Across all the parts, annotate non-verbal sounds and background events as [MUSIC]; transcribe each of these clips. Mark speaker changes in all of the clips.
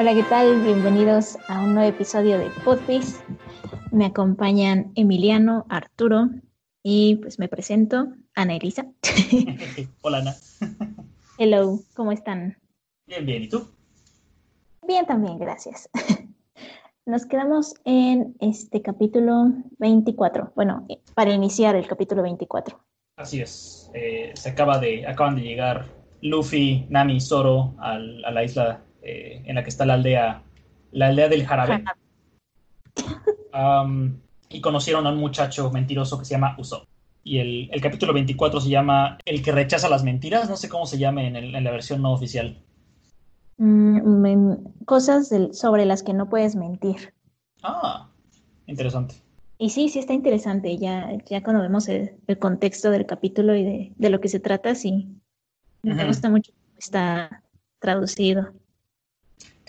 Speaker 1: Hola, ¿qué tal? Bienvenidos a un nuevo episodio de Podpiece. Me acompañan Emiliano, Arturo y pues me presento, Ana Elisa. [LAUGHS]
Speaker 2: Hola, Ana.
Speaker 1: Hello, ¿cómo están?
Speaker 2: Bien, bien, ¿y tú?
Speaker 1: Bien, también, gracias. Nos quedamos en este capítulo 24. Bueno, para iniciar el capítulo 24.
Speaker 2: Así es. Eh, se acaba de, acaban de llegar Luffy, Nami y Zoro a la isla eh, en la que está la aldea, la aldea del jarabe. y conocieron a un muchacho mentiroso que se llama Usopp. Y el, capítulo 24 se llama El que rechaza las mentiras. No sé cómo se llame en, la versión no oficial.
Speaker 1: Mm, cosas sobre las que no puedes mentir.
Speaker 2: Ah, interesante.
Speaker 1: Y sí, sí está interesante. Ya, ya cuando vemos el, contexto del capítulo y de, lo que se trata, sí. Me gusta mucho cómo está traducido.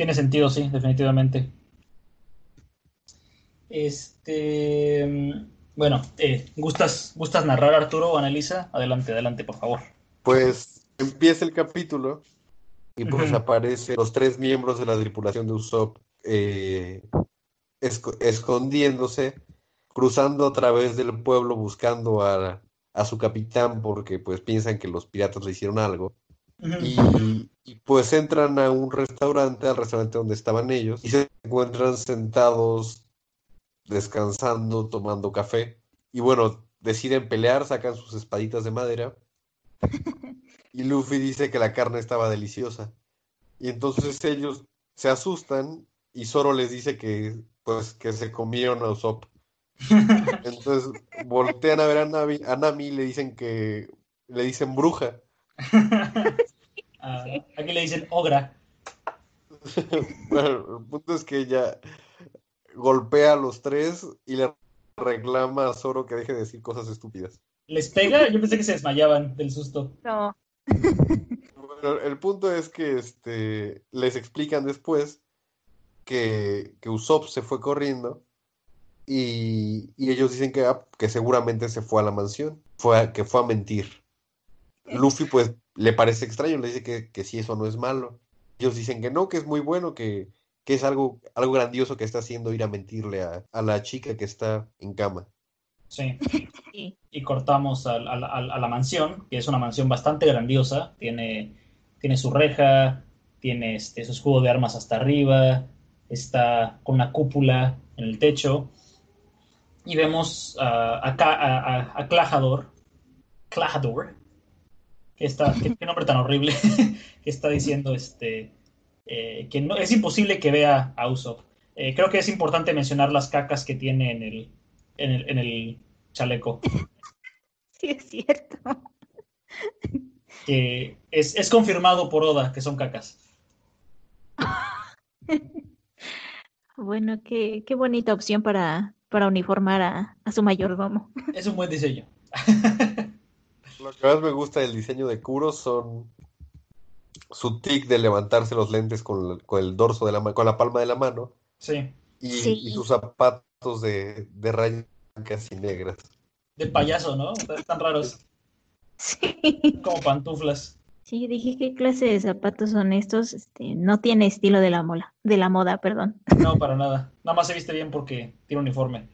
Speaker 2: Tiene sentido, sí, definitivamente. Este. Bueno, eh, ¿gustas, ¿gustas narrar, Arturo o Annalisa? Adelante, adelante, por favor.
Speaker 3: Pues empieza el capítulo y pues aparecen los tres miembros de la tripulación de Usopp eh, escondiéndose, cruzando a través del pueblo buscando a, a, su capitán porque pues piensan que los piratas le hicieron algo. Y, y, pues entran a un restaurante, al restaurante donde estaban ellos, y se encuentran sentados, descansando, tomando café. Y bueno, deciden pelear, sacan sus espaditas de madera. [LAUGHS] Y Luffy dice que la carne estaba deliciosa. Y entonces ellos se asustan y Zoro les dice que pues que se comieron a Usopp. [LAUGHS] Entonces voltean a ver a, Nami, y le dicen que le dicen bruja. [LAUGHS]
Speaker 2: Ah, aquí le dicen ogra. [LAUGHS]
Speaker 3: bueno, el punto es que ella golpea a los tres y le reclama a Zoro que deje de decir cosas estúpidas.
Speaker 2: ¿Les pega? Yo pensé que se desmayaban del susto.
Speaker 1: No.
Speaker 3: Bueno, el punto es que este, les explican después que, que Usopp se fue corriendo y, ellos dicen que, ah, que seguramente se fue a la mansión, fue que fue a mentir. Luffy pues le parece extraño, le dice que, que sí, eso no es malo. Ellos dicen que no, que es muy bueno, que, que es algo, algo grandioso que está haciendo ir a mentirle a, la chica que está en cama.
Speaker 2: Sí. Y cortamos a, la mansión, que es una mansión bastante grandiosa. Tiene, tiene su reja, tiene este, su escudo de armas hasta arriba, está con una cúpula en el techo. Y vemos a, a, a, Clajador, Clajador, que está, qué, nombre tan horrible, [LAUGHS] que está diciendo este, eh, que no, es imposible que vea a Usopp. Eh, creo que es importante mencionar las cacas que tiene en el, en el, chaleco. [LAUGHS]
Speaker 1: Sí, es cierto. [LAUGHS]
Speaker 2: Que es, confirmado por Oda que son cacas.
Speaker 1: Bueno, qué, qué bonita opción para, para uniformar a, a, su mayordomo.
Speaker 2: Es un buen diseño.
Speaker 3: Lo que más me gusta del diseño de Kuro son su tic de levantarse los lentes con, el dorso de la con la palma de la mano.
Speaker 2: Sí.
Speaker 3: Y, sus zapatos de, de rayas blancas y negras.
Speaker 2: De payaso, ¿no? Están raros.
Speaker 1: Sí.
Speaker 2: Como pantuflas.
Speaker 1: Sí, dije qué clase de zapatos son estos. Este, no tiene estilo de la mola, de la moda, perdón.
Speaker 2: No, para nada. Nada más se viste bien porque tiene uniforme.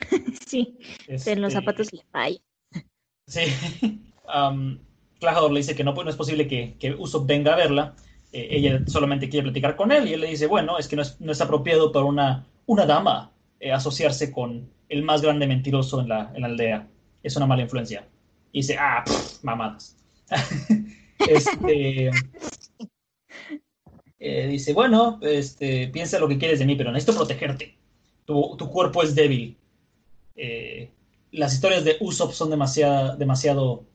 Speaker 2: [LAUGHS]
Speaker 1: sí, en los este, zapatos le falla.
Speaker 2: Sí. [LAUGHS] Um, Clajador le dice que no, pues, no es posible que, que Usopp venga a verla. Eh, ella solamente quiere platicar con él y él le dice, bueno, es que no es, apropiado para una, una dama eh, asociarse con el más grande mentiroso en la, aldea. Es una mala influencia. Y dice, ah, mamadas. [LAUGHS] este, eh, dice, bueno, este, piensa lo que quieres de mí, pero necesito protegerte. Tu, tu cuerpo es débil. Las historias de Usopp son demasiado, demasiado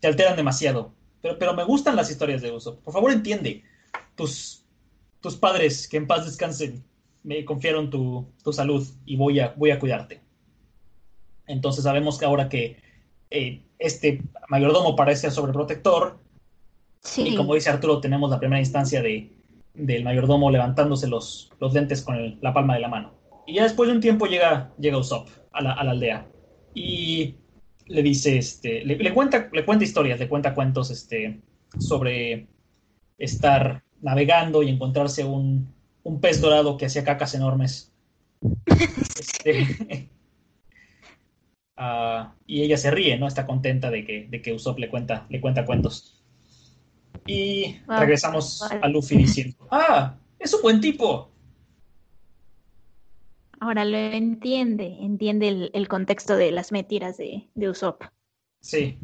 Speaker 2: te alteran demasiado. Pero, pero me gustan las historias de Usopp. Por favor, entiende. Tus, tus padres, que en paz descansen, me confiaron tu, salud y voy a, voy a cuidarte. Entonces sabemos que ahora que eh, este mayordomo parece sobreprotector, y como dice Arturo, tenemos la primera instancia de, del mayordomo levantándose los, los lentes con la palma de la mano. Y ya después de un tiempo llega, llega Usopp a la, a la aldea. Y le dice, este, le, cuenta, le cuenta historias, le cuenta cuentos este, sobre estar navegando y encontrarse un, un pez dorado que hacía cacas enormes. Este, [LAUGHS] ah, y ella se ríe, ¿no? Está contenta de que, de que Usopp le cuenta, le cuenta cuentos. Y regresamos a Luffy diciendo, ah, es un buen tipo.
Speaker 1: Ahora lo entiende, entiende el, contexto de las mentiras de, de, Usopp.
Speaker 2: Sí.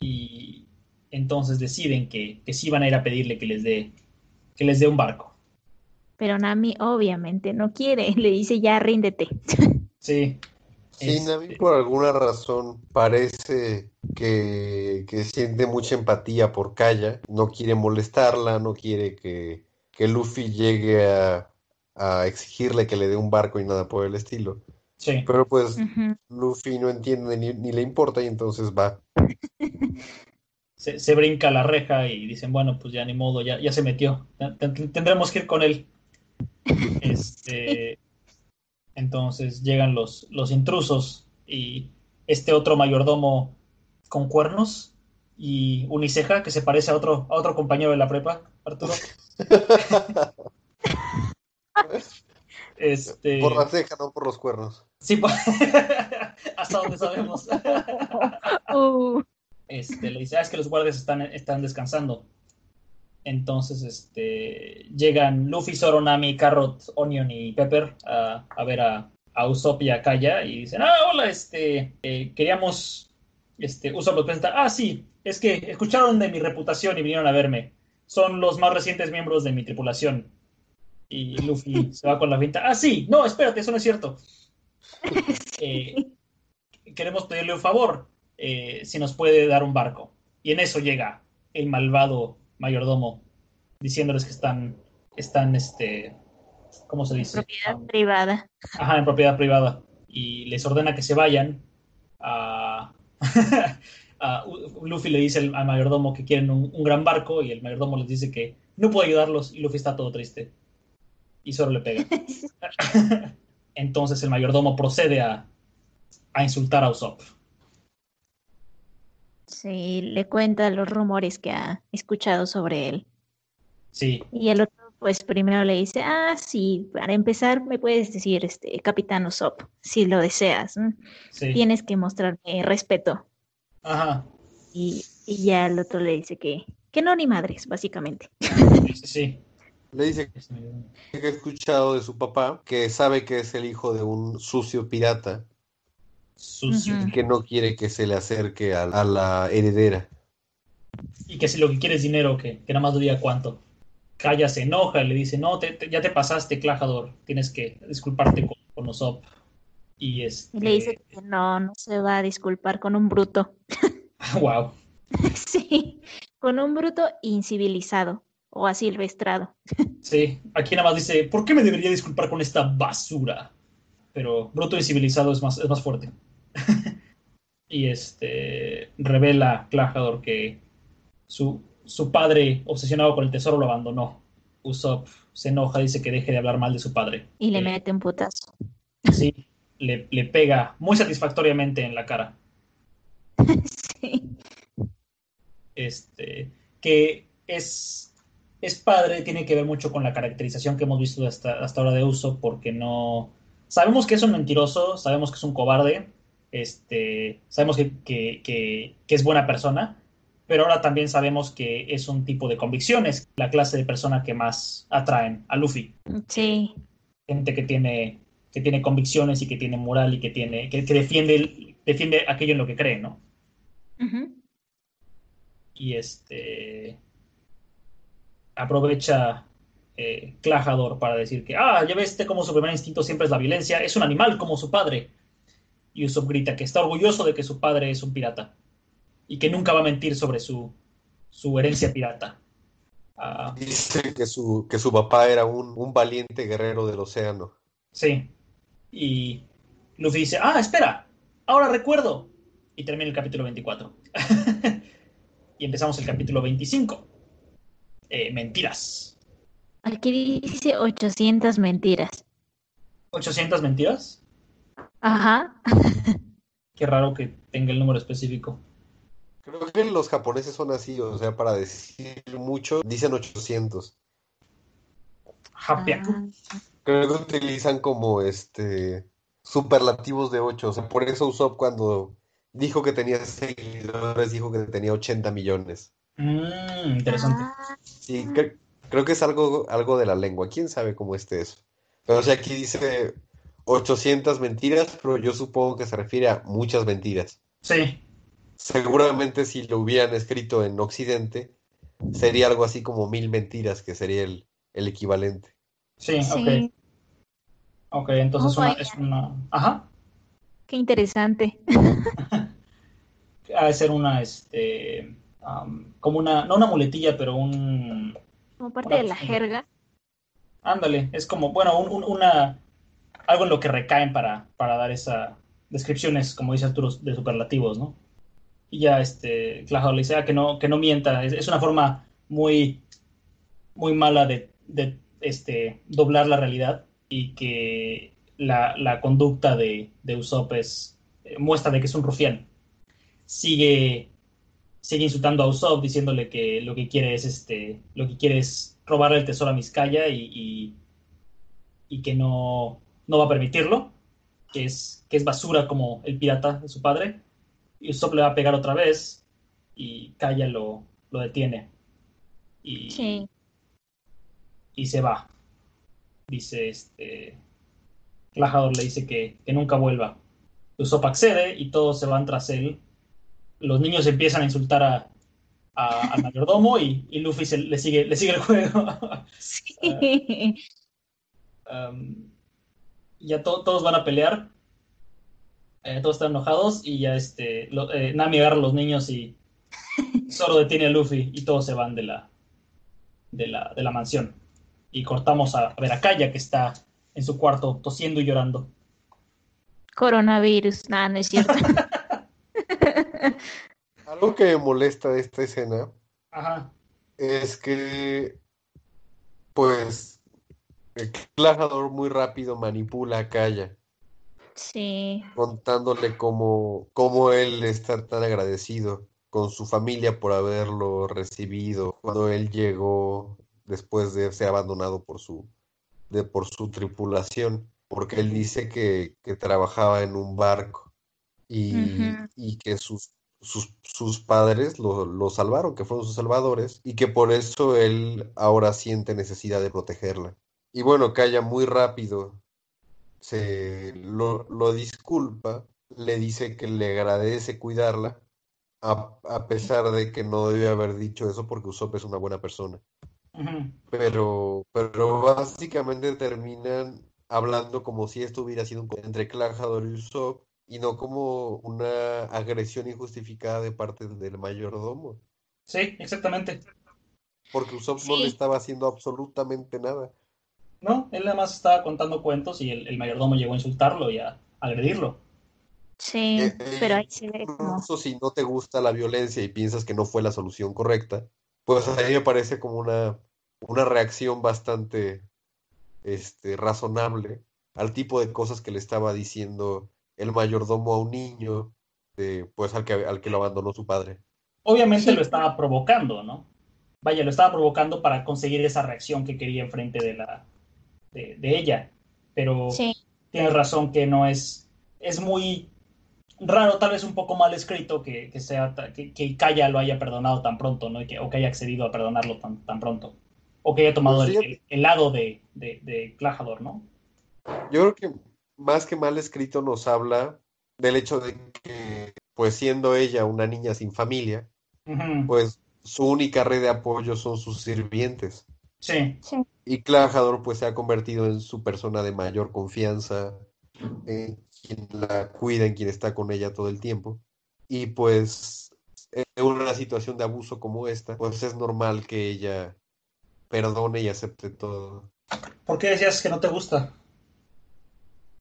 Speaker 2: Y entonces deciden que, que sí van a ir a pedirle que les dé, que les dé un barco.
Speaker 1: Pero Nami obviamente no quiere, [LAUGHS] le dice ya ríndete. [LAUGHS]
Speaker 2: Sí.
Speaker 3: Sí, Nami este por alguna razón parece que, que, siente mucha empatía por Kaya, no quiere molestarla, no quiere que, que Luffy llegue a, a exigirle que le dé un barco y nada por el estilo.
Speaker 2: Sí.
Speaker 3: Pero pues Luffy no entiende ni, le importa y entonces va.
Speaker 2: Se, brinca la reja y dicen, bueno, pues ya ni modo, ya, ya se metió. Tendremos que ir con él. [LAUGHS] Este, entonces llegan los, los intrusos y este otro mayordomo con cuernos y uniceja que se parece a otro, a otro compañero de la prepa, Arturo. [LAUGHS] Este...
Speaker 3: Por la ceja, no por los cuernos.
Speaker 2: Sí, [LAUGHS] hasta donde sabemos. [LAUGHS] Uh. Este, le dice, ah, es que los guardias están, están descansando. Entonces, este, llegan Luffy, Zoro, Nami, Carrot, Onion y Pepper a, a ver a, a, Usopp y a Kaya y dicen, ah, hola, este, eh, queríamos, este, Usopp los presenta, ah, sí, es que escucharon de mi reputación y vinieron a verme. Son los más recientes miembros de mi tripulación. Y Luffy se va con la pinta, ah, sí, no, espérate, eso no es cierto. [LAUGHS] Eh, queremos pedirle un favor, eh, si nos puede dar un barco. Y en eso llega el malvado mayordomo diciéndoles que están, están, este, ¿cómo se dice?
Speaker 1: Propiedad privada.
Speaker 2: Ajá, en propiedad privada. Y les ordena que se vayan a... [LAUGHS] Luffy le dice al, mayordomo que quieren un, gran barco y el mayordomo les dice que no puede ayudarlos y Luffy está todo triste. Y solo le pega. [LAUGHS] Entonces el mayordomo procede a, a insultar a Usopp.
Speaker 1: Sí, le cuenta los rumores que ha escuchado sobre él.
Speaker 2: Sí.
Speaker 1: Y el otro, pues primero le dice, ah, sí, para empezar me puedes decir, este, Capitán Usopp, si lo deseas. Tienes que mostrarme respeto.
Speaker 2: Ajá.
Speaker 1: Y, y, ya el otro le dice que, que no ni madres, básicamente.
Speaker 2: Sí.
Speaker 3: Le dice que ha escuchado de su papá, que sabe que es el hijo de un sucio pirata
Speaker 2: sucio.
Speaker 3: Y que no quiere que se le acerque a, la heredera.
Speaker 2: Y que si lo que quiere es dinero, que, que nada más diga cuánto. Kaya se enoja y le dice, no, ya te pasaste, Clajador, tienes que disculparte con, con Y, este...
Speaker 1: y le dice que no, no se va a disculpar con un bruto. [LAUGHS]
Speaker 2: wow. [LAUGHS]
Speaker 1: sí, con un bruto incivilizado o asilvestrado.
Speaker 2: sí, aquí nada más dice, ¿por qué me debería disculpar con esta basura? Pero bruto incivilizado es más, es más fuerte. [LAUGHS] y este revela Clajador que su, su padre, obsesionado con el tesoro, lo abandonó. Usopp se enoja, dice que deje de hablar mal de su padre.
Speaker 1: Y le mete un putazo.
Speaker 2: Sí, le, le, pega muy satisfactoriamente en la cara. [LAUGHS]
Speaker 1: sí.
Speaker 2: Este, que es, es padre, tiene que ver mucho con la caracterización que hemos visto hasta, hasta ahora de Usopp, porque no, Sabemos que es un mentiroso, sabemos que es un cobarde, este, sabemos que, es buena persona, pero ahora también sabemos que es un tipo de convicciones, la clase de persona que más atraen a Luffy.
Speaker 1: Sí.
Speaker 2: Gente que tiene, que tiene convicciones y que tiene moral y que tiene, que, defiende, defiende aquello en lo que cree, ¿no? Y este aprovecha eh, Clajador para decir que, ah, ya ves como su primer instinto siempre es la violencia, es un animal como su padre. Y Usopp grita que está orgulloso de que su padre es un pirata y que nunca va a mentir sobre su, su herencia pirata.
Speaker 3: Ah, Dice que su, que su papá era un, un valiente guerrero del océano.
Speaker 2: Sí. Y Luffy dice, ah, espera, ahora recuerdo. Y termina el capítulo 24. [LAUGHS] y empezamos el capítulo 25. Eh, mentiras.
Speaker 1: Aquí dice 800 mentiras.
Speaker 2: ¿800 mentiras?
Speaker 1: Ajá. [LAUGHS]
Speaker 2: Qué raro que tenga el número específico.
Speaker 3: Creo que los japoneses son así, o sea, para decir mucho, dicen 800.
Speaker 2: Japia.
Speaker 1: Ah,
Speaker 3: Creo que utilizan como este superlativos de 8. O sea, por eso Usopp cuando dijo que tenía seguidores, dijo que tenía 80 millones.
Speaker 2: Mm, interesante.
Speaker 1: ah,
Speaker 3: Sí, cre- creo que es algo, algo de la lengua. ¿Quién sabe cómo esté eso? Pero o sea, aquí dice 800 mentiras, pero yo supongo que se refiere a muchas mentiras.
Speaker 2: Sí,
Speaker 3: Seguramente si lo hubieran escrito en Occidente, sería algo así como mil mentiras, que sería el, el equivalente.
Speaker 2: sí,
Speaker 1: sí,
Speaker 2: ok. Ok, entonces
Speaker 1: Oh,
Speaker 2: una, es una. Ajá.
Speaker 1: qué interesante. [LAUGHS]
Speaker 2: Ha de ser una, este. Como una. No una muletilla, pero un.
Speaker 1: Como parte
Speaker 2: Una
Speaker 1: de la jerga.
Speaker 2: Ándale, es como, bueno, un- un- una. Algo en lo que recaen para, para dar esa. Descripciones, como dices tú, de superlativos, ¿no? Y ya, este. Claro, le dice "Ah, que no, que no mienta. Es, es una forma muy. Muy mala de, de este, doblar la realidad y que la, la conducta de, de Usopp es, eh, muestra de que es un rufián. Sigue, sigue insultando a Usopp, diciéndole que lo que quiere es este, lo que quiere es robarle el tesoro a Vizcaya y, y, y que no, no va a permitirlo, que es, que es basura como el pirata de su padre. Y Usopp le va a pegar otra vez y Kaya lo, lo detiene. Y,
Speaker 1: Sí.
Speaker 2: y se va. Dice este. Clajador le dice que, que nunca vuelva. Usopp accede y todos se van tras él. Los niños empiezan a insultar a, a- al mayordomo y, y Luffy se- le, sigue, le sigue el juego. [LAUGHS]
Speaker 1: Sí.
Speaker 2: Um, ya to- todos van a pelear. Eh, todos están enojados y ya este, lo- eh, Nami agarra a los niños y [LAUGHS] solo detiene a Luffy y todos se van de la, de la, de la mansión. Y cortamos a, a ver a Kaya que está en su cuarto tosiendo y llorando.
Speaker 1: Coronavirus. Nada, no es cierto. [LAUGHS]
Speaker 3: Algo que me molesta de esta escena
Speaker 2: Ajá.
Speaker 3: es que, pues, el Clajador muy rápido manipula a Kaya,
Speaker 1: Sí.
Speaker 3: contándole cómo, cómo él está tan agradecido con su familia por haberlo recibido cuando él llegó después de ser abandonado por su, de, por su tripulación, porque él dice que, que trabajaba en un barco y, y que sus, sus, sus padres lo, lo salvaron, que fueron sus salvadores, y que por eso él ahora siente necesidad de protegerla. Y bueno, Calla muy rápido se lo, lo disculpa, le dice que le agradece cuidarla, a, a pesar de que no debe haber dicho eso porque Usopp es una buena persona. Pero, pero básicamente terminan hablando como si esto hubiera sido un entre Clajador y Usopp y no como una agresión injustificada de parte del mayordomo,
Speaker 2: Sí, exactamente.
Speaker 3: porque Usopp no le estaba haciendo absolutamente nada.
Speaker 2: No, él nada más estaba contando cuentos y el, el mayordomo llegó a insultarlo y a agredirlo.
Speaker 1: Sí.
Speaker 3: Eh,
Speaker 1: Pero ahí se ve como.
Speaker 3: Incluso si no te gusta la violencia y piensas que no fue la solución correcta, pues a mí me parece como una, una reacción bastante este, razonable al tipo de cosas que le estaba diciendo el mayordomo a un niño, de, pues al que, al que lo abandonó su padre.
Speaker 2: Obviamente
Speaker 1: Sí.
Speaker 2: lo estaba provocando, ¿no? Vaya, lo estaba provocando para conseguir esa reacción que quería enfrente de la de, de ella. Pero
Speaker 1: Sí.
Speaker 2: tienes razón que no es es muy raro, tal vez un poco mal escrito que, que sea que, que Kaya lo haya perdonado tan pronto, ¿no? Y que, o que haya accedido a perdonarlo tan, tan pronto. O que haya tomado
Speaker 3: Pues
Speaker 2: el,
Speaker 3: fíjate.
Speaker 2: el- el lado de, de, de Clajador, ¿no?
Speaker 3: Yo creo que más que mal escrito nos habla del hecho de que, pues siendo ella una niña sin familia, pues su única red de apoyo son sus sirvientes.
Speaker 2: Sí,
Speaker 3: Y Clajador pues se ha convertido en su persona de mayor confianza, en quien la cuida, en quien está con ella todo el tiempo. Y pues en una situación de abuso como esta, pues es normal que ella perdone y acepte todo.
Speaker 2: ¿Por qué decías que no te gusta?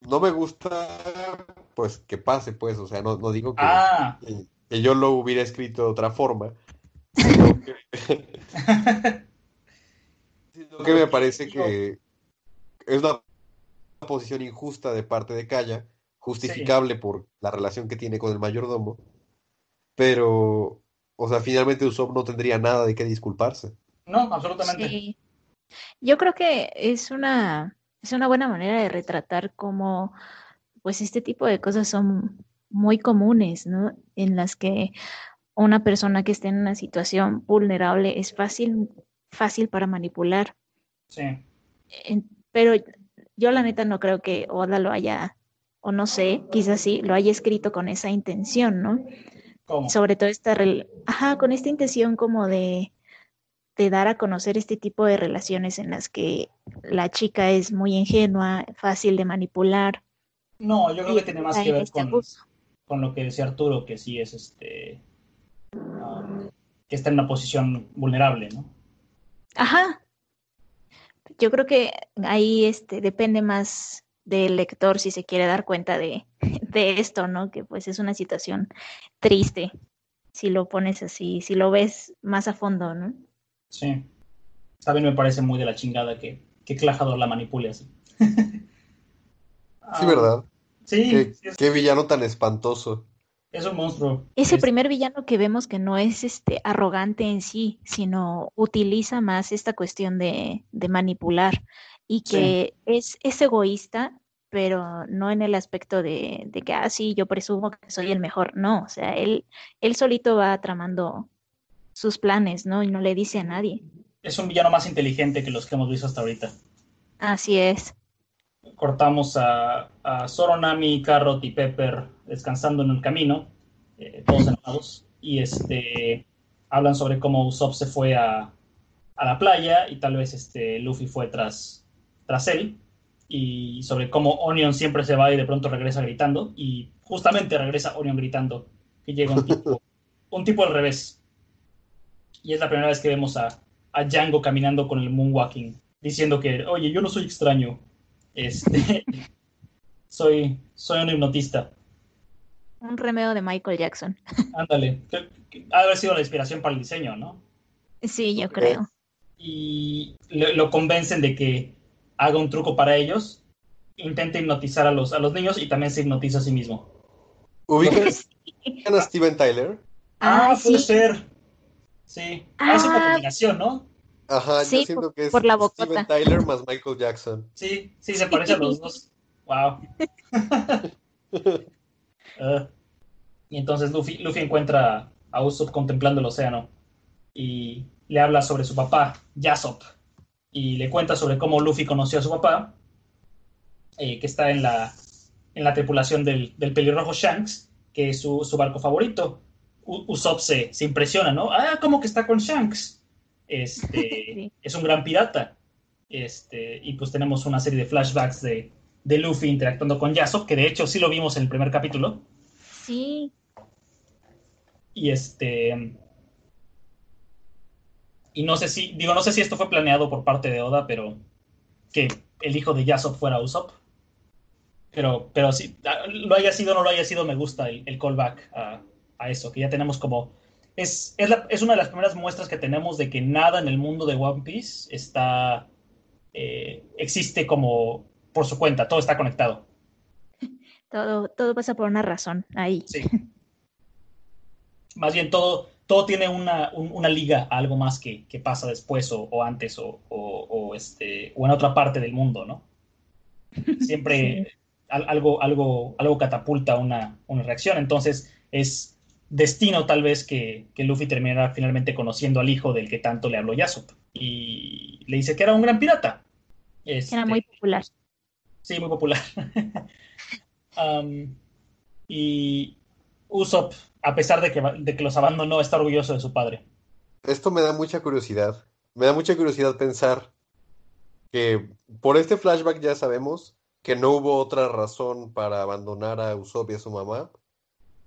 Speaker 3: No me gusta, pues que pase, pues, o sea, no, no digo que,
Speaker 2: Ah,
Speaker 3: que- que yo lo hubiera escrito de otra forma, sino [LAUGHS] que, sino que me parece que es una posición injusta de parte de Calla, justificable por la relación que tiene con el mayordomo, pero o sea, finalmente Usopp no tendría nada de qué disculparse.
Speaker 2: No, absolutamente.
Speaker 1: Yo creo que es una, es una buena manera de retratar cómo pues este tipo de cosas son muy comunes, ¿no? En las que una persona que esté en una situación vulnerable es fácil, fácil para manipular.
Speaker 2: Sí.
Speaker 1: pero yo la neta no creo que Oda lo haya, o no sé, quizás sí, lo haya escrito con esa intención, ¿no?
Speaker 2: ¿Cómo?
Speaker 1: Sobre todo esta, ajá, con esta intención como de, de dar a conocer este tipo de relaciones en las que la chica es muy ingenua, fácil de manipular.
Speaker 2: No, yo creo que tiene más que ver este con, con, lo que decía Arturo, que sí es este. Um, que está en una posición vulnerable, ¿no?
Speaker 1: Ajá. Yo creo que ahí este, depende más del lector si se quiere dar cuenta de, [LAUGHS] de esto, ¿no? Que pues es una situación triste si lo pones así, si lo ves más a fondo, ¿no?
Speaker 2: Sí. También me parece muy de la chingada que, que Clajador la manipule así.
Speaker 3: sí, ¿verdad?
Speaker 2: Sí.
Speaker 3: Qué, villano tan espantoso.
Speaker 2: Es un monstruo.
Speaker 1: Es el primer villano que vemos que no es este arrogante en sí, sino utiliza más esta cuestión de, manipular y que es, es egoísta, pero no en el aspecto de, de que, ah, sí, yo presumo que soy el mejor. No, o sea, él, él solito va tramando sus planes, ¿no? Y no le dice a nadie.
Speaker 2: Es un villano más inteligente que los que hemos visto hasta ahorita.
Speaker 1: Así es.
Speaker 2: Cortamos a, a Soronami, Carrot y Pepper descansando en el camino, eh, todos enojados, y este, hablan sobre cómo Usopp se fue a, a, la playa y tal vez este, Luffy fue tras, tras él, y sobre cómo Onion siempre se va y de pronto regresa gritando, y justamente regresa Onion gritando, que llega un tipo, [LAUGHS] un tipo al revés, y es la primera vez que vemos a, a Django caminando con el moonwalking, diciendo que, oye, yo no soy extraño, este, [LAUGHS] soy, soy un hipnotista.
Speaker 1: Un remedio de Michael Jackson. [LAUGHS]
Speaker 2: Ándale, ha haber sido la inspiración para el diseño, ¿no?
Speaker 1: Sí, yo creo.
Speaker 2: Y lo convencen de que haga un truco para ellos, intenta hipnotizar a los, a los niños y también se hipnotiza a sí mismo.
Speaker 3: ¿Ubicas [LAUGHS] a Steven Tyler?
Speaker 2: Ah, ah puede ser. Sí, hace una ah. combinación, ¿no?
Speaker 3: Ajá, yo siento que es por la Steven Tyler más Michael Jackson.
Speaker 2: Sí, sí, se parecen a los dos. Wow. [LAUGHS] Ah. y entonces Luffy, Luffy encuentra a Usopp contemplando el océano y le habla sobre su papá, Yasop, y le cuenta sobre cómo Luffy conoció a su papá, eh, que está en la, en la tripulación del, del pelirrojo Shanks, que es su, su barco favorito. Usopp se, impresiona, ¿no? Ah, ¿cómo que está con Shanks? Este, [LAUGHS] es un gran pirata. Este, y pues tenemos una serie de flashbacks de, de Luffy interactuando con Yasop, que de hecho sí lo vimos en el primer capítulo.
Speaker 1: Sí.
Speaker 2: Y este. Y no sé si, digo, no sé si esto fue planeado por parte de Oda, pero que el hijo de Yasop fuera Usopp. Pero, pero si ah, lo haya sido o no lo haya sido, me gusta el, el callback a, a eso, que ya tenemos como... Es, es, una de las primeras muestras que tenemos de que nada en el mundo de One Piece está... Eh, existe como por su cuenta, todo está conectado. [LAUGHS]
Speaker 1: Todo, todo pasa por una razón ahí.
Speaker 2: Sí. Más bien todo, todo tiene una, liga a algo más que, pasa después o, antes o, este, o en otra parte del mundo, ¿no? [LAUGHS] Siempre algo, algo, algo catapulta una, una reacción. Entonces es destino tal vez que, que, Luffy terminara finalmente conociendo al hijo del que tanto le habló Yasop. Y le dice que era un gran pirata.
Speaker 1: era muy este, popular.
Speaker 2: Sí, muy popular. [LAUGHS] y Usopp, a pesar de que, de que los abandonó, está orgulloso de su padre.
Speaker 3: Esto me da mucha curiosidad. Me da mucha curiosidad pensar que por este flashback ya sabemos que no hubo otra razón para abandonar a Usopp y a su mamá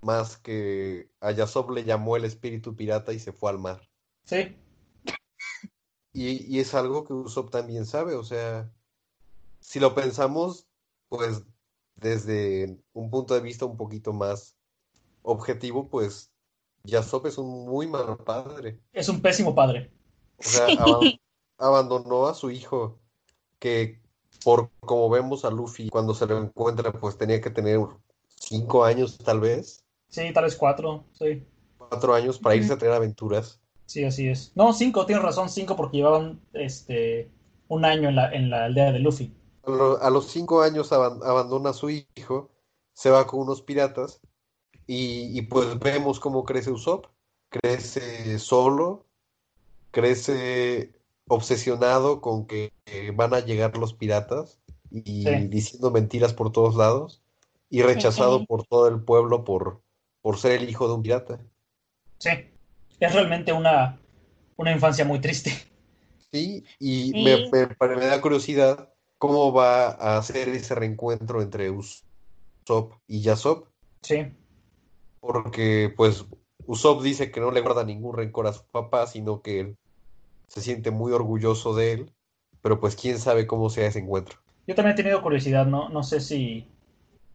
Speaker 3: más que a Yasop le llamó el espíritu pirata y se fue al mar.
Speaker 2: Sí.
Speaker 3: Y, es algo que Usopp también sabe, o sea, si lo pensamos, pues desde un punto de vista un poquito más objetivo, pues Yasop es un muy mal padre.
Speaker 2: Es un pésimo padre.
Speaker 3: O sea, [LAUGHS] abandonó a su hijo, que por como vemos a Luffy cuando se lo encuentra, pues tenía que tener cinco años tal vez.
Speaker 2: Sí, tal vez cuatro, sí.
Speaker 3: cuatro años para irse a tener aventuras.
Speaker 2: Sí, así es. No, cinco, tienes razón, cinco porque llevaban este un año en la, en la aldea de Luffy.
Speaker 3: A, los cinco años abandona a su hijo, se va con unos piratas y, pues vemos cómo crece Usopp. Crece solo, crece obsesionado con que van a llegar los piratas y diciendo mentiras por todos lados y rechazado por todo el pueblo por, por ser el hijo de un pirata.
Speaker 2: Sí, es realmente una, una infancia muy triste.
Speaker 3: Sí, y Me, me, da curiosidad cómo va a hacer ese reencuentro entre Usopp y Yasop.
Speaker 2: Sí.
Speaker 3: Porque, pues, Usopp dice que no le guarda ningún rencor a su papá, sino que él se siente muy orgulloso de él. Pero, pues, quién sabe cómo sea ese encuentro.
Speaker 2: Yo también he tenido curiosidad, ¿no? No sé si.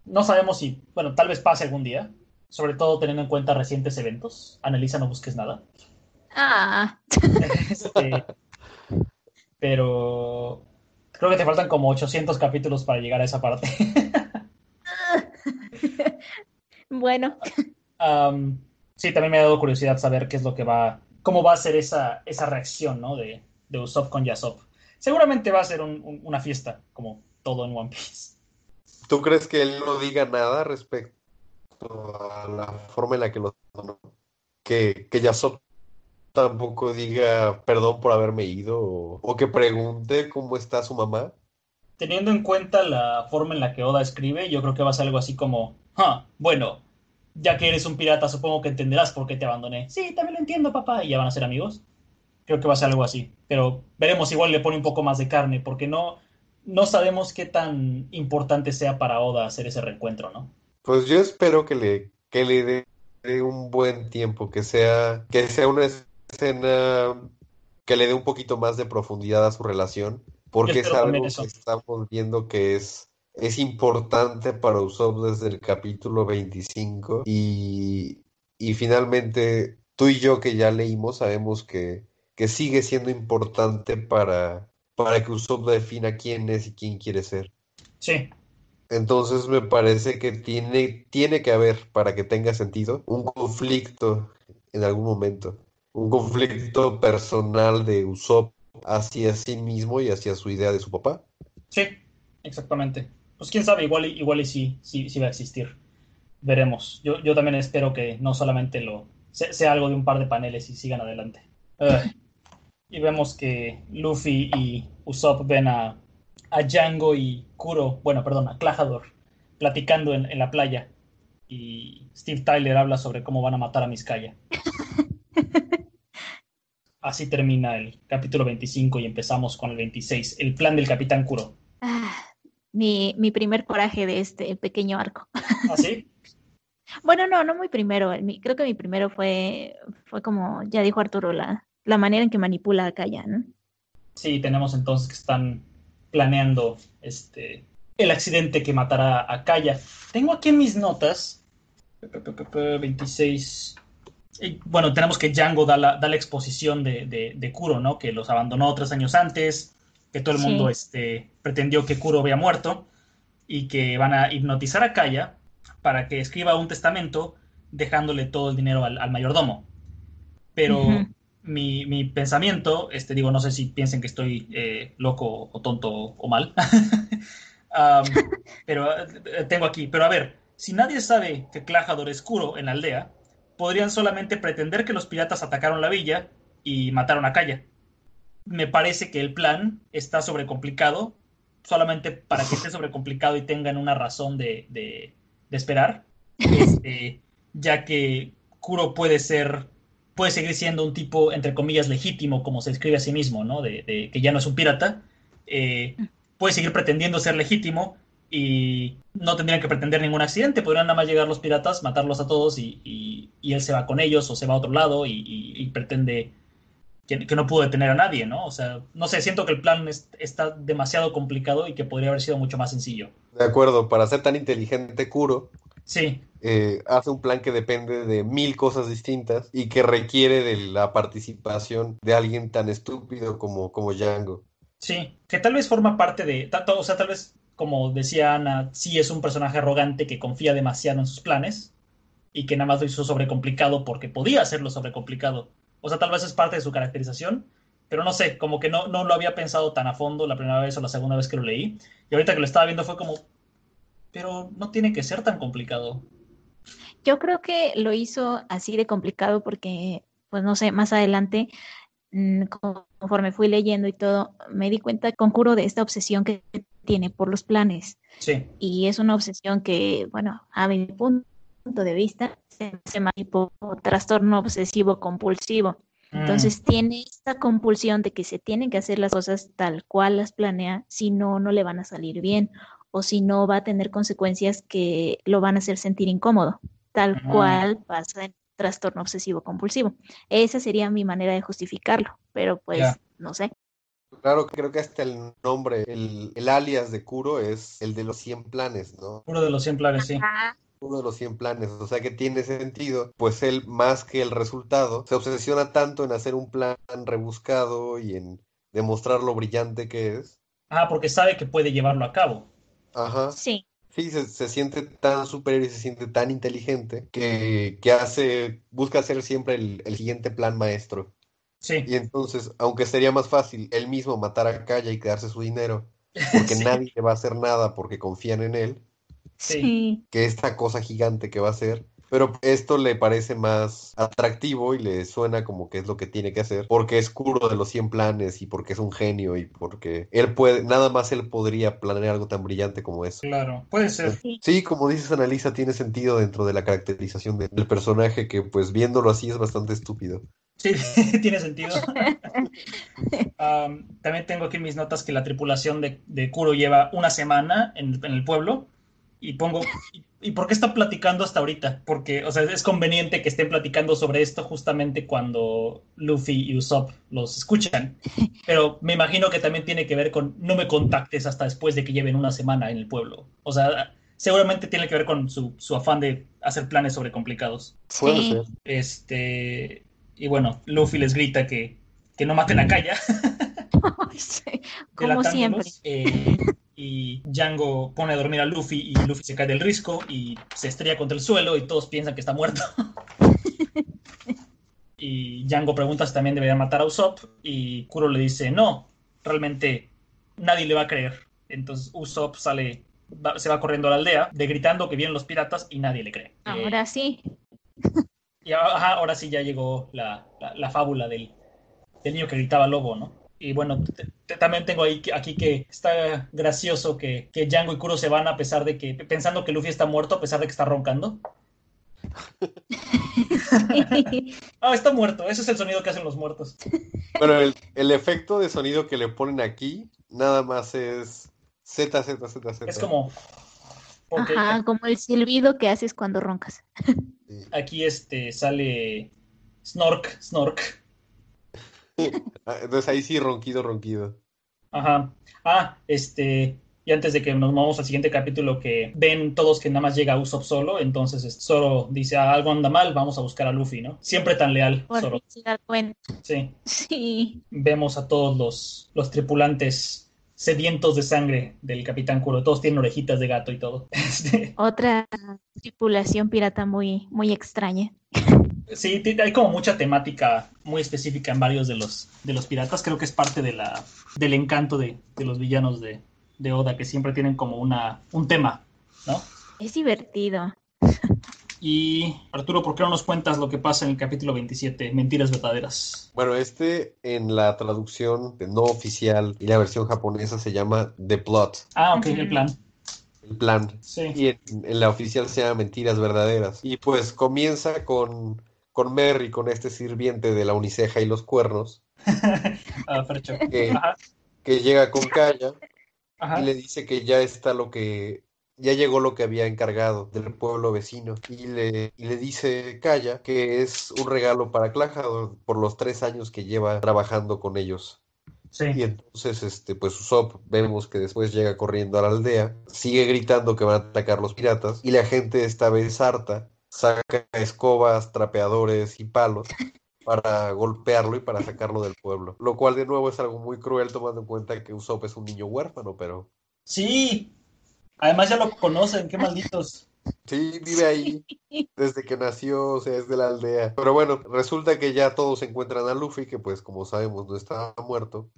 Speaker 2: No sabemos si. Bueno, tal vez pase algún día sobre todo teniendo en cuenta recientes eventos. Analiza, no busques nada.
Speaker 1: Ah.
Speaker 2: Este, pero creo que te faltan como 800 capítulos para llegar a esa parte. [LAUGHS]
Speaker 1: bueno.
Speaker 2: sí, también me ha dado curiosidad saber qué es lo que va, cómo va a ser esa, esa reacción, ¿no? De, de Usopp con Yasop. Seguramente va a ser una fiesta, como todo en One Piece.
Speaker 3: ¿Tú crees que él no diga nada respecto a la forma en la que lo que, que Yasop tampoco diga perdón por haberme ido o, que pregunte cómo está su mamá.
Speaker 2: Teniendo en cuenta la forma en la que Oda escribe, yo creo que va a ser algo así como, ah, bueno, ya que eres un pirata, supongo que entenderás por qué te abandoné. Sí, también lo entiendo, papá, y ya van a ser amigos. Creo que va a ser algo así, pero veremos, igual le pone un poco más de carne, porque no, no sabemos qué tan importante sea para Oda hacer ese reencuentro, ¿no?
Speaker 3: Pues yo espero que le, que le dé un buen tiempo, que sea, que sea una escena que le dé un poquito más de profundidad a su relación, porque es algo que estamos viendo que es, es importante para Usopp desde el capítulo 25 y, y finalmente tú y yo que ya leímos sabemos que, que sigue siendo importante para, para que Usopp defina quién es y quién quiere ser.
Speaker 2: Sí,
Speaker 3: entonces me parece que tiene, tiene que haber, para que tenga sentido, un conflicto en algún momento. Un conflicto personal de Usopp hacia sí mismo y hacia su idea de su papá.
Speaker 2: Sí, exactamente. Pues quién sabe, igual, igual y sí, sí, sí va a existir. Veremos. Yo, yo también espero que no solamente lo sea, algo de un par de paneles y sigan adelante. y vemos que Luffy y Usopp ven a a Django y Kuro, bueno, perdón, a Clajador, platicando en, la playa. Y Steve Tyler habla sobre cómo van a matar a Miskaya. [LAUGHS] Así termina el capítulo 25 y empezamos con el 26, el plan del Capitán Kuro.
Speaker 1: Ah, mi, primer coraje de este pequeño arco.
Speaker 2: ¿Ah, sí? [LAUGHS]
Speaker 1: bueno, no, no muy primero. creo que mi primero fue, fue como ya dijo Arturo, la, la manera en que manipula a Kaya, ¿no?
Speaker 2: Sí, tenemos entonces que están planeando este, el accidente que matará a Kaya. Tengo aquí en mis notas 26. Bueno, tenemos que Django da la, da la exposición de, de, Kuro, ¿no? Que los abandonó tres años antes, que todo el mundo este, pretendió que Kuro había muerto y que van a hipnotizar a Kaya para que escriba un testamento dejándole todo el dinero al, mayordomo. Pero mi, pensamiento, este, digo, no sé si piensen que estoy eh, loco o tonto o mal, [LAUGHS] pero eh, tengo aquí, pero a ver, si nadie sabe que Clajador es Kuro en la aldea, podrían solamente pretender que los piratas atacaron la villa y mataron a Kaya. Me parece que el plan está sobrecomplicado, solamente para que esté sobrecomplicado y tengan una razón de, de, esperar, [LAUGHS] este, ya que Kuro puede ser puede seguir siendo un tipo, entre comillas, legítimo, como se escribe a sí mismo, ¿no? De, que ya no es un pirata. Eh, puede seguir pretendiendo ser legítimo y no tendrían que pretender ningún accidente. Podrían nada más llegar los piratas, matarlos a todos y, él se va con ellos o se va a otro lado y, pretende que, no pudo detener a nadie, ¿no? O sea, no sé, siento que el plan está demasiado complicado y que podría haber sido mucho más sencillo.
Speaker 3: De acuerdo, para ser tan inteligente, Kuro
Speaker 2: Sí.
Speaker 3: Eh, hace un plan que depende de mil cosas distintas y que requiere de la participación de alguien tan estúpido como, como Django.
Speaker 2: Sí, que tal vez forma parte de, o sea, tal vez, como decía Ana, sí es un personaje arrogante que confía demasiado en sus planes, y que nada más lo hizo sobrecomplicado porque podía hacerlo sobrecomplicado. O sea, tal vez es parte de su caracterización, pero no sé, como que no, no lo había pensado tan a fondo la primera vez o la segunda vez que lo leí. Y ahorita que lo estaba viendo fue como, pero no tiene que ser tan complicado.
Speaker 1: Yo creo que lo hizo así de complicado porque, pues no sé, más adelante, mm, conforme fui leyendo y todo, me di cuenta con Curo de esta obsesión que tiene por los planes.
Speaker 2: Sí.
Speaker 1: Y es una obsesión que, bueno, a mi punto de vista, se llama tipo trastorno obsesivo compulsivo. Mm. Entonces tiene esta compulsión de que se tienen que hacer las cosas tal cual las planea, si no, no le van a salir bien o si no va a tener consecuencias que lo van a hacer sentir incómodo, tal cual pasa en trastorno obsesivo compulsivo. Esa sería mi manera de justificarlo, pero pues no sé.
Speaker 3: Claro, creo que hasta el nombre, el, alias de Kuro es el de los 100 planes, ¿no?
Speaker 2: Uno de los 100 planes, sí
Speaker 3: uno de los 100 planes, o sea que tiene sentido, pues él más que el resultado, se obsesiona tanto en hacer un plan rebuscado y en demostrar lo brillante que es.
Speaker 2: Ah, porque sabe que puede llevarlo a cabo.
Speaker 3: Ajá.
Speaker 1: Sí.
Speaker 3: Sí, se, siente tan superior y se siente tan inteligente que, que hace, busca hacer siempre el, siguiente plan maestro.
Speaker 2: Sí.
Speaker 3: Y entonces, aunque sería más fácil él mismo matar a Kaya y quedarse su dinero, [LAUGHS] porque nadie le va a hacer nada porque confían en él,
Speaker 1: Sí.
Speaker 3: Que esta cosa gigante que va a ser. Pero esto le parece más atractivo y le suena como que es lo que tiene que hacer, porque es curo de los 100 planes y porque es un genio y porque él puede, nada más él podría planear algo tan brillante como eso.
Speaker 2: Claro, puede ser.
Speaker 3: Sí, como dices Analisa, tiene sentido dentro de la caracterización del personaje que pues viéndolo así es bastante estúpido.
Speaker 2: Sí, [LAUGHS] tiene sentido. [LAUGHS] también tengo aquí mis notas que la tripulación de, de Kuro lleva una semana en el pueblo y pongo, ¿y por qué está platicando hasta ahorita? Porque, o sea, es conveniente que estén platicando sobre esto justamente cuando Luffy y Usopp los escuchan. [LAUGHS] Pero me imagino que también tiene que ver con no me contactes hasta después de que lleven una semana en el pueblo. O sea, seguramente tiene que ver con su, afán de hacer planes sobre complicados.
Speaker 3: Puede ser.
Speaker 2: Este, y bueno, Luffy les grita que, que no maten a Kaya. [LAUGHS] [LAUGHS]
Speaker 1: Como siempre.
Speaker 2: Eh, y Django pone a dormir a Luffy y Luffy se cae del risco y se estrella contra el suelo y todos piensan que está muerto. [LAUGHS] y Django pregunta si también debería matar a Usopp y Kuro le dice no, realmente nadie le va a creer. Entonces Usopp sale, se va corriendo a la aldea, de gritando que vienen los piratas y nadie le cree.
Speaker 1: Ahora sí.
Speaker 2: Y ahora sí ya llegó la, fábula del, del niño que gritaba lobo, ¿no? Y bueno, también tengo ahí aquí que está gracioso que, que Django y Kuro se van a pesar de que, pensando que Luffy está muerto, a pesar de que está roncando. [LAUGHS] ah, está muerto. Ese es el sonido que hacen los muertos.
Speaker 3: Bueno, el, efecto de sonido que le ponen aquí nada más es Z, Z, Z, Z.
Speaker 2: Es como.
Speaker 1: Ajá, como el silbido que haces cuando roncas.
Speaker 2: Aquí este sale Snork, Snork.
Speaker 3: Ah, entonces ahí sí, ronquido, ronquido.
Speaker 2: Ajá. Ah, este. Y antes de que nos vamos al siguiente capítulo, que ven todos que nada más llega Usopp solo, entonces solo dice ah, algo anda mal, vamos a buscar a Luffy, ¿no? Siempre tan leal.
Speaker 1: Por
Speaker 2: Sí.
Speaker 1: Sí.
Speaker 2: Vemos a todos los, los tripulantes sedientos de sangre del Capitán Kuro. Todos tienen orejitas de gato y todo. [LAUGHS] Este
Speaker 1: Otra tripulación pirata muy, muy extraña.
Speaker 2: Sí, hay como mucha temática muy específica en varios de los, de los piratas. Creo que es parte de la, del encanto de, los villanos de, Oda, que siempre tienen como una, un tema, ¿no?
Speaker 1: Es divertido.
Speaker 2: Y Arturo, ¿por qué no nos cuentas lo que pasa en el capítulo 27, Mentiras Verdaderas?
Speaker 3: Bueno, este en la traducción no oficial y la versión japonesa se llama The Plot.
Speaker 2: Ah, ok, el plan.
Speaker 3: El plan.
Speaker 2: Sí.
Speaker 3: Y en, la oficial se llama Mentiras Verdaderas. Y pues comienza con con Merry, con este sirviente de la uniceja y los cuernos. [LAUGHS]
Speaker 2: Ah,
Speaker 3: que, llega con [LAUGHS] Kaya y le dice que ya está lo que ya llegó lo que había encargado del pueblo vecino y le, y le dice Kaya que es un regalo para Claja por los tres años que lleva trabajando con ellos. Y entonces, este, pues Usopp vemos que después llega corriendo a la aldea, sigue gritando que van a atacar los piratas y la gente esta vez harta saca escobas, trapeadores y palos para golpearlo y para sacarlo del pueblo. Lo cual de nuevo es algo muy cruel tomando en cuenta que Usopp es un niño huérfano, pero...
Speaker 2: Sí, además ya lo conocen, qué malditos.
Speaker 3: Sí, vive ahí desde que nació, o sea, es de la aldea. Pero bueno, resulta que ya todos encuentran a Luffy, que pues como sabemos no estaba muerto.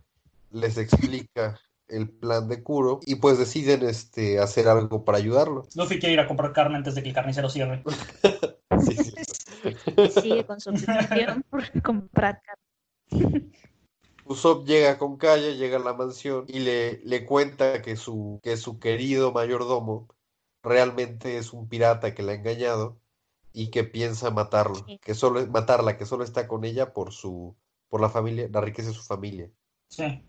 Speaker 3: Les explica el plan de Kuro y pues deciden este, hacer algo para ayudarlo.
Speaker 2: Luffy quiere ir a comprar carne antes de que el carnicero cierre. [LAUGHS]
Speaker 1: sí, sí. Sigue con su obsesión [LAUGHS] por comprar carne.
Speaker 3: Usopp llega con Kaya, llega a la mansión y le, le cuenta que su, que su querido mayordomo realmente es un pirata que la ha engañado y que piensa matarlo, que solo matarla, que solo está con ella por su por la familia, la riqueza de su familia.
Speaker 2: Sí.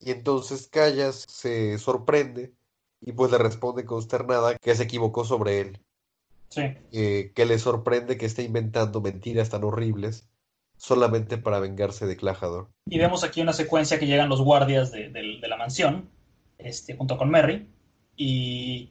Speaker 3: Y entonces Callas se sorprende y pues le responde consternada que se equivocó sobre él.
Speaker 2: Sí.
Speaker 3: Eh, que le sorprende que esté inventando mentiras tan horribles solamente para vengarse de Clajador.
Speaker 2: Y vemos aquí una secuencia que llegan los guardias de, de la mansión, este, junto con Merry, y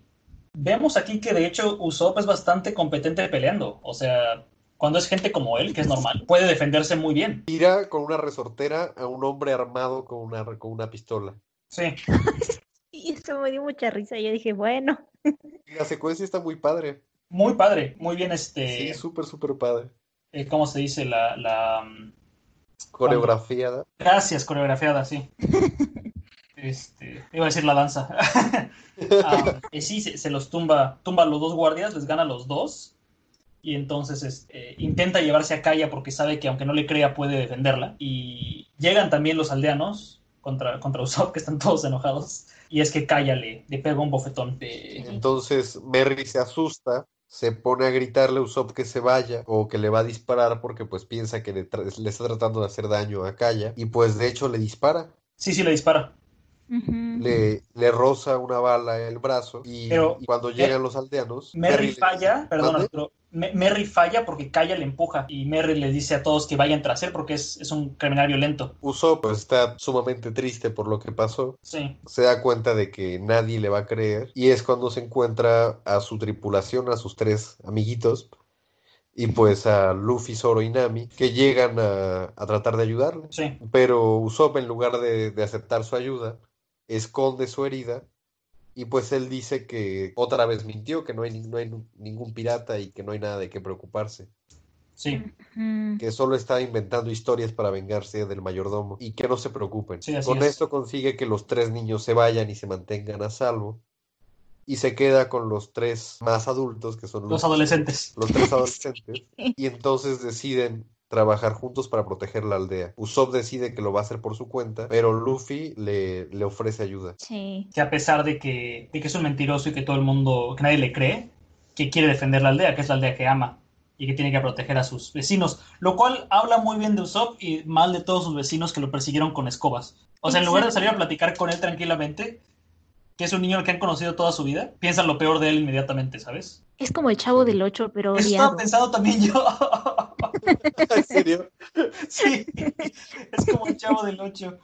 Speaker 2: vemos aquí que de hecho Usopp es bastante competente peleando. O sea, cuando es gente como él, que es normal, puede defenderse muy bien.
Speaker 3: Tira con una resortera a un hombre armado con una, con una pistola.
Speaker 2: Sí. [LAUGHS]
Speaker 1: y eso me dio mucha risa. Yo dije, bueno.
Speaker 3: La secuencia está muy padre.
Speaker 2: Muy padre, muy bien este.
Speaker 3: Sí, súper, súper padre.
Speaker 2: Eh, ¿Cómo se dice? La. la... Mm,
Speaker 3: coreografiada.
Speaker 2: Gracias, coreografiada, sí. [LAUGHS] Este, iba a decir la danza. [LAUGHS] Eh, sí, se, los tumba, tumba a los dos guardias, les gana a los dos. Y entonces este, intenta llevarse a Kaya porque sabe que aunque no le crea puede defenderla. Y llegan también los aldeanos contra, contra Usopp, que están todos enojados. Y es que Kaya le, le pega un bofetón.
Speaker 3: Entonces Merry se asusta se pone a gritarle a Usopp que se vaya o que le va a disparar porque pues piensa que le, le, está tratando de hacer daño a Kaya y pues de hecho le dispara.
Speaker 2: Sí, sí, le dispara
Speaker 3: le, le roza una bala en el brazo y, cuando llegan los aldeanos...
Speaker 2: Merry, falla, perdón, pero Merry falla porque Kaya le empuja y Merry le dice a todos que vayan tras él porque es, es un criminal violento.
Speaker 3: Usopp pues, está sumamente triste por lo que pasó.
Speaker 2: Sí.
Speaker 3: Se da cuenta de que nadie le va a creer y es cuando se encuentra a su tripulación, a sus tres amiguitos y pues a Luffy, Zoro y Nami, que llegan a, tratar de ayudarle.
Speaker 2: Sí.
Speaker 3: Pero Usopp, en lugar de, de, aceptar su ayuda, esconde su herida y pues él dice que otra vez mintió, que no hay, no hay ningún pirata y que no hay nada de qué preocuparse.
Speaker 2: Sí.
Speaker 3: Que solo está inventando historias para vengarse del mayordomo y que no se preocupen. Con esto consigue que los tres niños se vayan y se mantengan a salvo. Y se queda con los tres más adultos, que son
Speaker 2: los, los adolescentes.
Speaker 3: Los tres adolescentes. y entonces deciden trabajar juntos para proteger la aldea. Usopp decide que lo va a hacer por su cuenta, pero Luffy le, le ofrece ayuda.
Speaker 1: Sí.
Speaker 2: Que a pesar de que, de que es un mentiroso y que todo el mundo, que nadie le cree, que quiere defender la aldea, que es la aldea que ama y que tiene que proteger a sus vecinos, lo cual habla muy bien de Usopp y mal de todos sus vecinos que lo persiguieron con escobas. O sea, en lugar de salir a platicar con él tranquilamente, que es un niño al que han conocido toda su vida, piensan lo peor de él inmediatamente, ¿sabes?
Speaker 1: Es como el chavo del 8, pero
Speaker 2: Eso estaba pensado también yo. [LAUGHS]
Speaker 3: ¿En serio?
Speaker 2: Sí, es como el chavo del 8.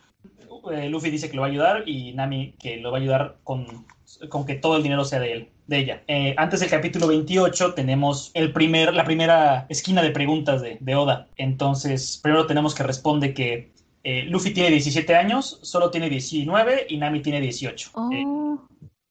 Speaker 2: Eh, Luffy dice que lo va a ayudar y Nami que lo va a ayudar con, con que todo el dinero sea de él, de ella. Eh, antes del capítulo 28 tenemos el primer, la primera esquina de preguntas de, de Oda. Entonces, primero tenemos que responde que eh, Luffy tiene 17 años, solo tiene 19 y Nami tiene 18.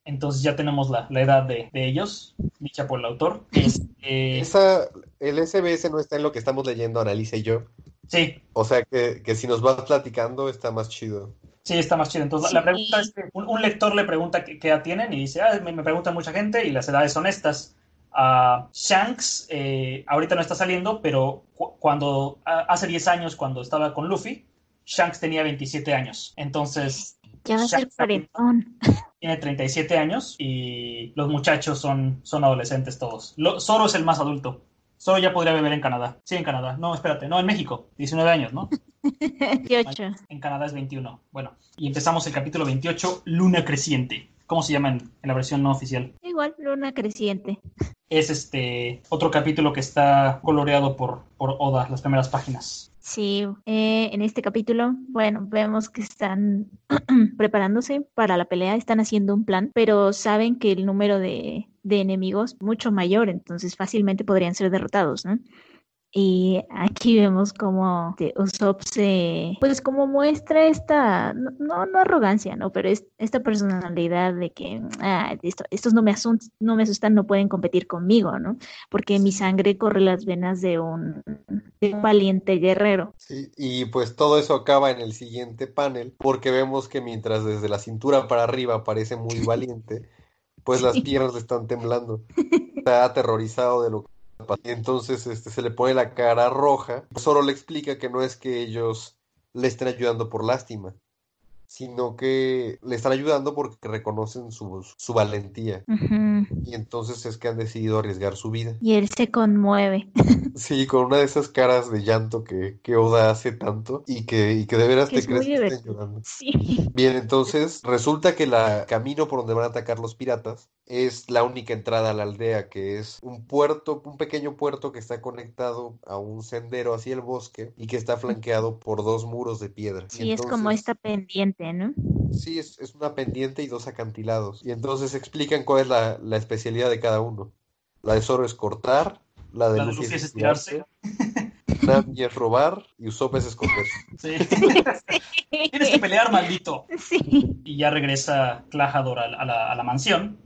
Speaker 2: entonces ya tenemos la, la edad de, de, ellos, dicha por el autor. [LAUGHS]
Speaker 3: Esa, el SBS no está en lo que estamos leyendo, Analice y yo.
Speaker 2: Sí.
Speaker 3: O sea que, que, si nos vas platicando está más chido.
Speaker 2: Sí, está más chido. Entonces, la pregunta es que un, lector le pregunta qué, edad tienen y dice, ah, me, me preguntan mucha gente y las edades son estas. Uh, Shanks eh, ahorita no está saliendo, pero cu cuando hace 10 años, cuando estaba con Luffy, Shanks tenía 27 años. Entonces...
Speaker 1: Ya va a ser [LAUGHS]
Speaker 2: Tiene 37 años y los muchachos son, son adolescentes todos. Zoro es el más adulto. Zoro ya podría beber en Canadá. Sí, en Canadá. No, espérate. No, en México. 19 años, ¿no? [LAUGHS]
Speaker 1: 28.
Speaker 2: En Canadá es 21. Bueno, y empezamos el capítulo 28, Luna Creciente. ¿Cómo se llama en, la versión no oficial?
Speaker 1: Igual, Luna Creciente.
Speaker 2: Es este otro capítulo que está coloreado por, por Oda, las primeras páginas.
Speaker 1: Sí, eh, en este capítulo, bueno, vemos que están [CLEARS THROAT] preparándose para la pelea, están haciendo un plan, pero saben que el número de, de enemigos es mucho mayor, entonces fácilmente podrían ser derrotados, ¿no? Y aquí vemos como Usopp se, pues como muestra esta, no, no arrogancia, ¿no? Pero es esta personalidad de que ah, estos no me, asustan, no me asustan, no pueden competir conmigo, ¿no? Porque mi sangre corre las venas de un, un valiente guerrero.
Speaker 3: Sí, y pues todo eso acaba en el siguiente panel, porque vemos que mientras desde la cintura para arriba parece muy [LAUGHS] valiente, pues las piernas le están temblando. Está aterrorizado de lo que y entonces este, se le pone la cara roja. Solo le explica que no es que ellos le estén ayudando por lástima, sino que le están ayudando porque reconocen su, su valentía. Y entonces es que han decidido arriesgar su vida.
Speaker 1: Y él se conmueve. [LAUGHS]
Speaker 3: Sí, con una de esas caras de llanto que, que Oda hace tanto y que, y que de veras te crees que están llorando.
Speaker 1: Sí.
Speaker 3: Bien, entonces resulta que la camino por donde van a atacar los piratas es la única entrada a la aldea, que es un puerto, un pequeño puerto que está conectado a un sendero hacia el bosque y que está flanqueado por dos muros de piedra.
Speaker 1: Sí, es como esta pendiente, ¿no?
Speaker 3: Sí, es, es, una pendiente y dos acantilados. Y entonces explican cuál es la, la especialidad de cada uno. La de Zoro es cortar, la de, la Luffy, es estirarse. Nami es robar y Usopp es esconder.
Speaker 2: Sí. Tienes que pelear, maldito.
Speaker 1: Sí.
Speaker 2: Y ya regresa Clajador a, a, la, a la mansión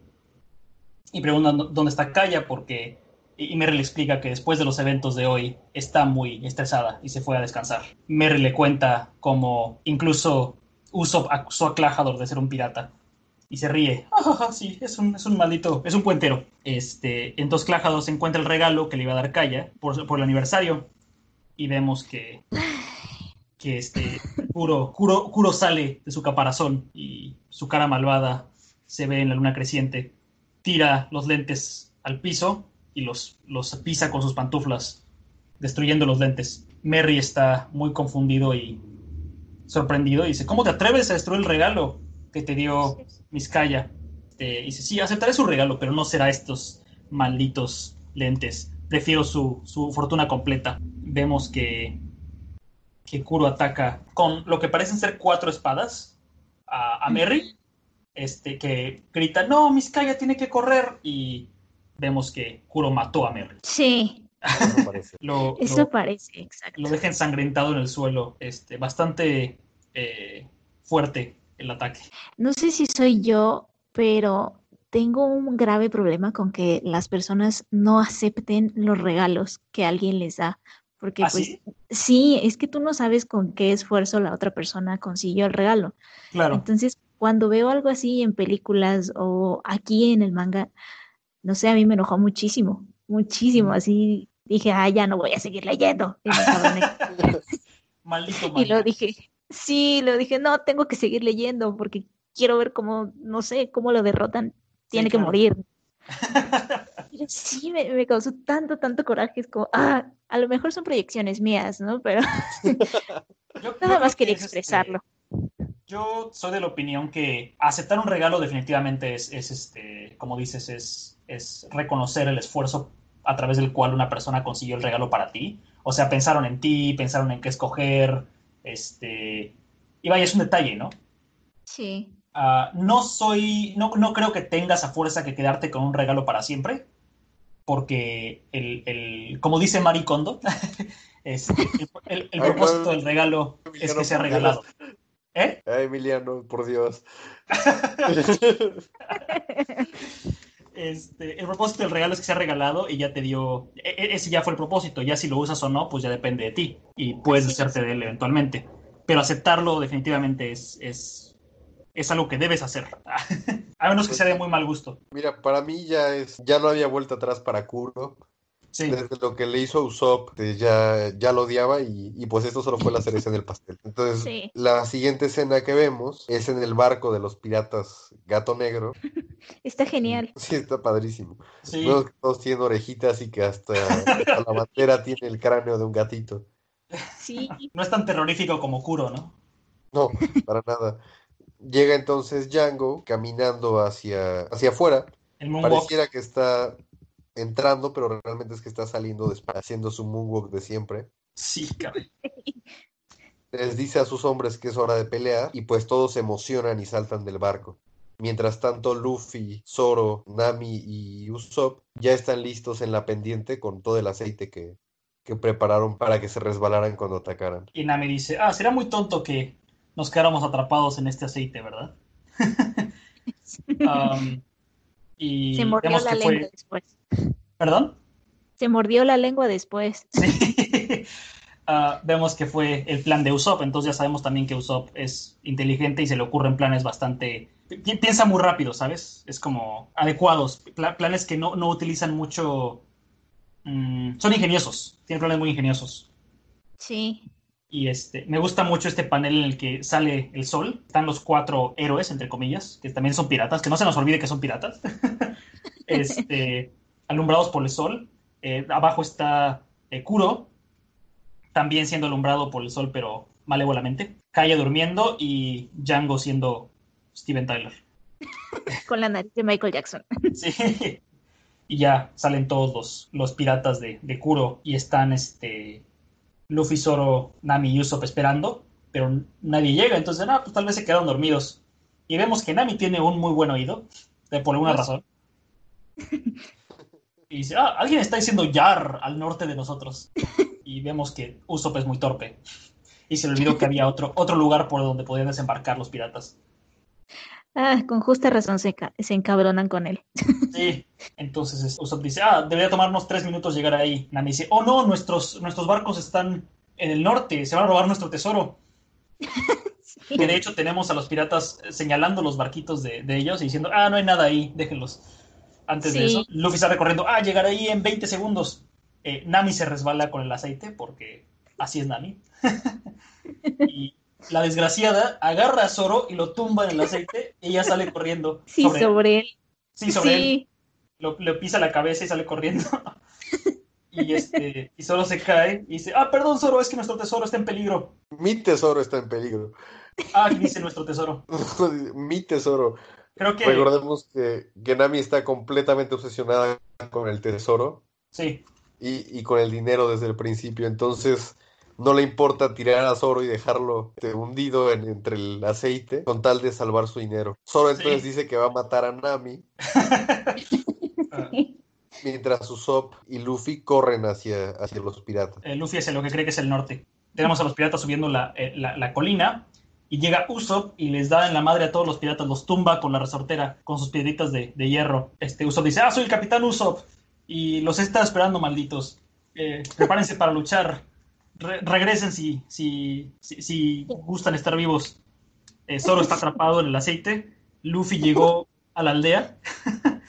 Speaker 2: y preguntan dónde está Kaya porque y Merry le explica que después de los eventos de hoy está muy estresada y se fue a descansar. Merry le cuenta cómo incluso Usopp acusó a Clajador de ser un pirata y se ríe. [LAUGHS] Ah, sí, es un, es un maldito, es un puentero. Este, entonces Clajador se encuentra el regalo que le iba a dar Kaya por, por el aniversario y vemos que que este Kuro sale de su caparazón y su cara malvada se ve en la luna creciente tira los lentes al piso y los, los pisa con sus pantuflas, destruyendo los lentes. Merry está muy confundido y sorprendido y dice, ¿cómo te atreves a destruir el regalo que te dio Miskaya? Este, dice, sí, aceptaré su regalo, pero no será estos malditos lentes. Prefiero su, su fortuna completa. Vemos que, que Kuro ataca con lo que parecen ser cuatro espadas a, a Merry este, que grita, no, Miskaya tiene que correr, y vemos que Kuro mató a Merry.
Speaker 1: Sí.
Speaker 3: Eso parece.
Speaker 2: Lo,
Speaker 1: Eso
Speaker 2: lo,
Speaker 1: parece, exacto.
Speaker 2: lo deja ensangrentado en el suelo, este, bastante eh, fuerte el ataque.
Speaker 1: No sé si soy yo, pero tengo un grave problema con que las personas no acepten los regalos que alguien les da. Porque
Speaker 2: ¿Ah,
Speaker 1: pues
Speaker 2: sí?
Speaker 1: sí, es que tú no sabes con qué esfuerzo la otra persona consiguió el regalo.
Speaker 2: Claro.
Speaker 1: Entonces, cuando veo algo así en películas o aquí en el manga, no sé, a mí me enojó muchísimo, muchísimo. Así dije, ah, ya no voy a seguir leyendo. Y, me. [LAUGHS]
Speaker 2: Maldito
Speaker 1: y lo dije, sí, lo dije, no, tengo que seguir leyendo porque quiero ver cómo, no sé, cómo lo derrotan. Tiene que
Speaker 2: claro.
Speaker 1: morir. [LAUGHS] Pero sí, me, me causó tanto, tanto coraje. Es como, ah, a lo mejor son proyecciones mías, ¿no? Pero [LAUGHS]
Speaker 2: Yo-
Speaker 1: nada más
Speaker 2: que
Speaker 1: quería
Speaker 2: es, este,
Speaker 1: expresarlo.
Speaker 2: Yo soy de la opinión que aceptar un regalo definitivamente es, es, este, como dices, es, es reconocer el esfuerzo a través del cual una persona consiguió el regalo para ti. O sea, pensaron en ti, pensaron en qué escoger, este, y vaya, es un detalle, ¿no?
Speaker 1: Sí.
Speaker 2: Ah, no soy, no, no creo que tengas a fuerza que quedarte con un regalo para siempre, porque el, el como dice Marie Kondo, [LAUGHS] este, el, el- el [LAUGHS]
Speaker 3: Ay,
Speaker 2: propósito del regalo es que sea regalado. ¿Eh?
Speaker 3: Ay, Emiliano, por Dios. [LAUGHS]
Speaker 2: Este, el propósito del regalo es que sea regalado y ya te dio, e- e- ese ya fue el propósito, ya si lo usas o no, pues ya depende de ti y puedes deshacerte de él eventualmente. Pero aceptarlo definitivamente es, es, es algo que debes hacer, [LAUGHS] a menos que sea de muy mal gusto.
Speaker 3: Mira, para mí ya es, ya no había vuelta atrás para Kuro.
Speaker 2: Sí,
Speaker 3: Desde lo que le hizo a Usopp, ya, ya lo odiaba y, y pues esto solo fue la cereza en el pastel. Entonces,
Speaker 1: Sí.
Speaker 3: la siguiente escena que vemos es en el barco de los piratas Gato Negro. [LAUGHS]
Speaker 1: Está genial.
Speaker 3: Sí, está padrísimo.
Speaker 2: sí.
Speaker 3: Vemos que todos tienen orejitas y que hasta, hasta la bandera tiene el cráneo de un gatito.
Speaker 1: Sí.
Speaker 2: No es tan terrorífico como Kuro, ¿no?
Speaker 3: No, para nada. Llega entonces Django caminando hacia, hacia afuera. Pareciera que está entrando, pero realmente es que está saliendo despa- haciendo su moonwalk de siempre.
Speaker 2: Sí, cabrón.
Speaker 3: Les dice a sus hombres que es hora de pelear y pues todos se emocionan y saltan del barco. Mientras tanto, Luffy, Zoro, Nami y Usopp ya están listos en la pendiente con todo el aceite que, que prepararon para que se resbalaran cuando atacaran.
Speaker 2: Y Nami dice, ah, será muy tonto que nos quedáramos atrapados en este aceite, ¿verdad? [LAUGHS] [LAUGHS]
Speaker 1: Um, y se mordió la lengua después.
Speaker 2: ¿Perdón?
Speaker 1: Se mordió la lengua después. [LAUGHS]
Speaker 2: Sí. Ah, vemos que fue el plan de Usopp, entonces ya sabemos también que Usopp es inteligente y se le ocurren planes bastante... Piensa muy rápido, ¿sabes? Es como adecuados, planes que no, utilizan mucho... Mm, son ingeniosos, tienen planes muy ingeniosos.
Speaker 1: Sí.
Speaker 2: Y este, me gusta mucho este panel en el que sale el sol. Están los cuatro héroes, entre comillas, que también son piratas, que no se nos olvide que son piratas. [LAUGHS] este, alumbrados por el sol. Eh, abajo está eh, Kuro, también siendo alumbrado por el sol, pero malévolamente. Kaya durmiendo y Django siendo Steven Tyler. [LAUGHS]
Speaker 1: Con la nariz de Michael Jackson. [LAUGHS]
Speaker 2: Sí. Y ya salen todos los, piratas de, Kuro y están este, Luffy, Zoro, Nami y Usopp esperando, pero nadie llega. Entonces, no, pues tal vez se quedaron dormidos. Y vemos que Nami tiene un muy buen oído, por alguna pues razón. [LAUGHS] Y dice, ah, alguien está diciendo Yar al norte de nosotros [LAUGHS] y vemos que Usopp es muy torpe. Y se le olvidó que había otro, otro lugar por donde podían desembarcar los piratas.
Speaker 1: Ah, con justa razón se, se encabronan con él. [LAUGHS]
Speaker 2: Sí, entonces Usopp dice, ah, debería tomarnos tres minutos llegar ahí. Nami dice, oh no, nuestros, nuestros barcos están en el norte, se van a robar nuestro tesoro. [LAUGHS] Que de hecho tenemos a los piratas señalando los barquitos de, de, ellos y diciendo, ah, no hay nada ahí, déjenlos. Antes de eso, Luffy está recorriendo, ah, llegará ahí en 20 segundos. Eh, Nami se resbala con el aceite porque así es Nami. [LAUGHS] y la desgraciada agarra a Zoro y lo tumba en el aceite y ella sale corriendo.
Speaker 1: Sí, sobre, él.
Speaker 2: Sí, sobre él. Lo, le pisa la cabeza y sale corriendo. [LAUGHS] y este y Zoro se cae y dice, ah, perdón Zoro, es que nuestro tesoro está en peligro.
Speaker 3: Mi tesoro está en peligro.
Speaker 2: Ah, dice nuestro tesoro. [LAUGHS]
Speaker 3: Mi tesoro. Creo que... Recordemos que, que Nami está completamente obsesionada con el tesoro.
Speaker 2: Sí
Speaker 3: y, con el dinero desde el principio. Entonces no le importa tirar a Zoro y dejarlo este, hundido en, entre el aceite con tal de salvar su dinero. Zoro entonces dice que va a matar a Nami. [LAUGHS] mientras Usopp y Luffy corren hacia, hacia los piratas.
Speaker 2: Eh, Luffy es lo que cree que es el norte. Tenemos a los piratas subiendo la, eh, colina y llega Usopp y les da en la madre a todos los piratas, los tumba con la resortera, con sus piedritas de, de hierro. Este Usopp dice, ah, soy el capitán Usopp y los está esperando, malditos. Eh, prepárense para luchar. Regresen si, si, si, gustan estar vivos. Eh, Zoro está atrapado en el aceite. Luffy llegó a la aldea. [LAUGHS]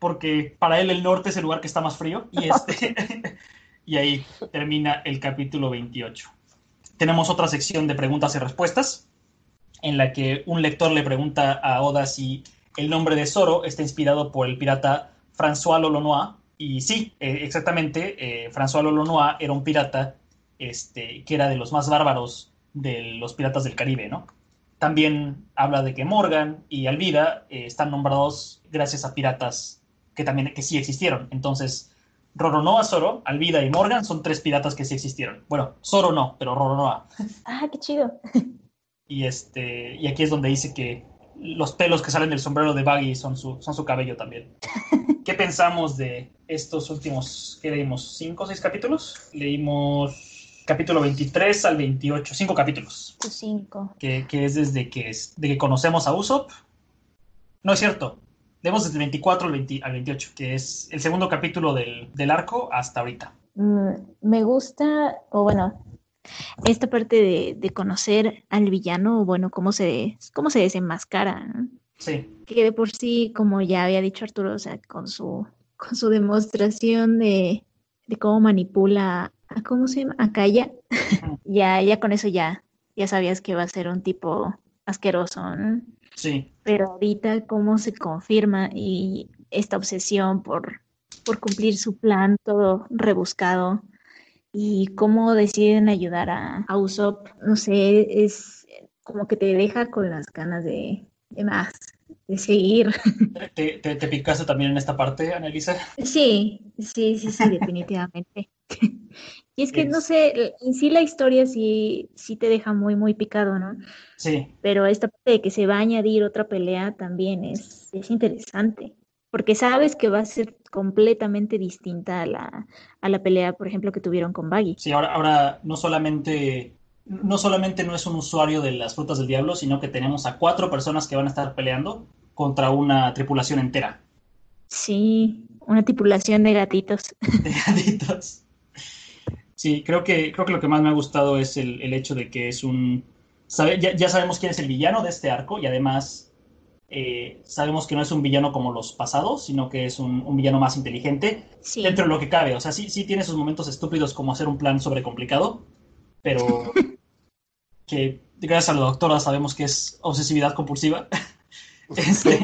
Speaker 2: porque para él el norte es el lugar que está más frío. Y, este, [LAUGHS] y ahí termina el capítulo 28. Tenemos otra sección de preguntas y respuestas. En la que un lector le pregunta a Oda si el nombre de Zoro está inspirado por el pirata François Lolonois, y sí, eh, exactamente, eh, François Lolonois era un pirata este, que era de los más bárbaros de los piratas del Caribe, ¿no? También habla de que Morgan y Alvida eh, están nombrados gracias a piratas que también que sí existieron. Entonces, Roronoa, Zoro, Alvida y Morgan son tres piratas que sí existieron. Bueno, Zoro no, pero Roronoa.
Speaker 1: Ah, qué chido.
Speaker 2: Y este, y aquí es donde dice que los pelos que salen del sombrero de Baggy son su, son su cabello también. [LAUGHS] ¿Qué pensamos de estos últimos, qué leímos? ¿Cinco o seis capítulos? Leímos capítulo 23 al 28, cinco capítulos.
Speaker 1: Cinco.
Speaker 2: Que, que es desde que, es, de que conocemos a Usopp. No es cierto. Leemos desde el 24 al, 28, que es el segundo capítulo del, del arco hasta ahorita.
Speaker 1: Mm, me gusta, o bueno, esta parte de, conocer al villano, bueno, cómo se, cómo se desenmascara.
Speaker 2: Sí.
Speaker 1: Que de por sí, como ya había dicho Arturo, o sea, con su, con su demostración de, cómo manipula a, ¿cómo se llama? A Kaya, [LAUGHS] ya, ya con eso ya, ya sabías que va a ser un tipo asqueroso,
Speaker 2: Sí.
Speaker 1: Pero ahorita cómo se confirma y esta obsesión por, por cumplir su plan, todo rebuscado, y cómo deciden ayudar a, Usopp, no sé, es como que te deja con las ganas de, más, de seguir.
Speaker 2: ¿Te, te, picaste también en esta parte, Annalisa?
Speaker 1: Sí, sí, sí, sí, definitivamente. [LAUGHS] y es que, no sé, en sí la historia sí, sí te deja muy, muy picado, ¿no?
Speaker 2: Sí.
Speaker 1: Pero esta parte de que se va a añadir otra pelea también es, es interesante. porque sabes que va a ser completamente distinta a la, a la pelea, por ejemplo, que tuvieron con Baggy.
Speaker 2: Sí, ahora, ahora no solamente no solamente no es un usuario de las frutas del diablo, sino que tenemos a cuatro personas que van a estar peleando contra una tripulación entera.
Speaker 1: Sí, una tripulación de gatitos. [LAUGHS]
Speaker 2: De gatitos. Sí, creo que, creo que lo que más me ha gustado es el, hecho de que es un... ya, ya, sabemos quién es el villano de este arco y además eh, sabemos que no es un villano como los pasados, sino que es un, villano más inteligente dentro de lo que cabe. O sea, sí, sí tiene sus momentos estúpidos como hacer un plan sobrecomplicado, pero que gracias a la doctora sabemos que es obsesividad compulsiva. [LAUGHS] Este,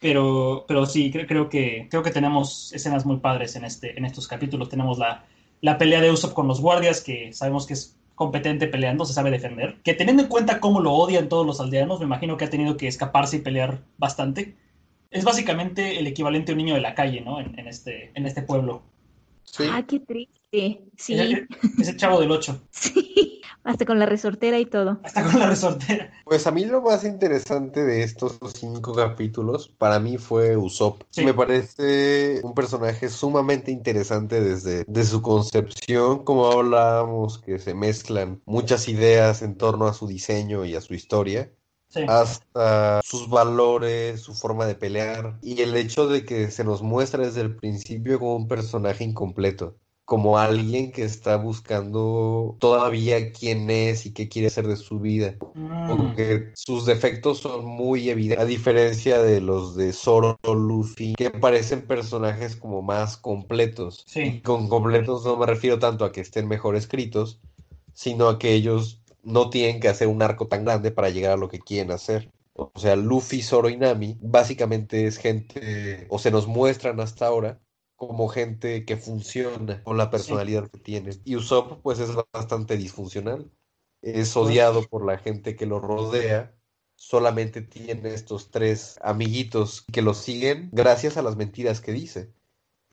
Speaker 2: pero, pero sí, creo, que, creo que tenemos escenas muy padres en, este, en estos capítulos. Tenemos la, la pelea de Usopp con los guardias, que sabemos que es competente peleando, se sabe defender. Que teniendo en cuenta cómo lo odian todos los aldeanos, me imagino que ha tenido que escaparse y pelear bastante. Es básicamente el equivalente a un niño de la calle, ¿no? En, este, en este pueblo.
Speaker 1: Ah, qué triste. Sí.
Speaker 2: Ese, chavo del 8. [LAUGHS]
Speaker 1: Sí. Hasta con la resortera y todo.
Speaker 2: Hasta con la resortera.
Speaker 3: Pues a mí lo más interesante de estos cinco capítulos, para mí fue Usopp. Me parece un personaje sumamente interesante desde, desde su concepción, como hablábamos, que se mezclan muchas ideas en torno a su diseño y a su historia. Hasta sus valores, su forma de pelear y el hecho de que se nos muestra desde el principio como un personaje incompleto como alguien que está buscando todavía quién es y qué quiere hacer de su vida. Porque mm. sus defectos son muy evidentes, a diferencia de los de Zoro o Luffy, que parecen personajes como más completos. Y con completos no me refiero tanto a que estén mejor escritos, sino a que ellos no tienen que hacer un arco tan grande para llegar a lo que quieren hacer. O sea, Luffy, Zoro y Nami básicamente es gente, o se nos muestran hasta ahora, como gente que funciona con la personalidad que tiene. Y Usopp pues es bastante disfuncional. Es odiado por la gente que lo rodea. Solamente tiene estos tres amiguitos que lo siguen gracias a las mentiras que dice.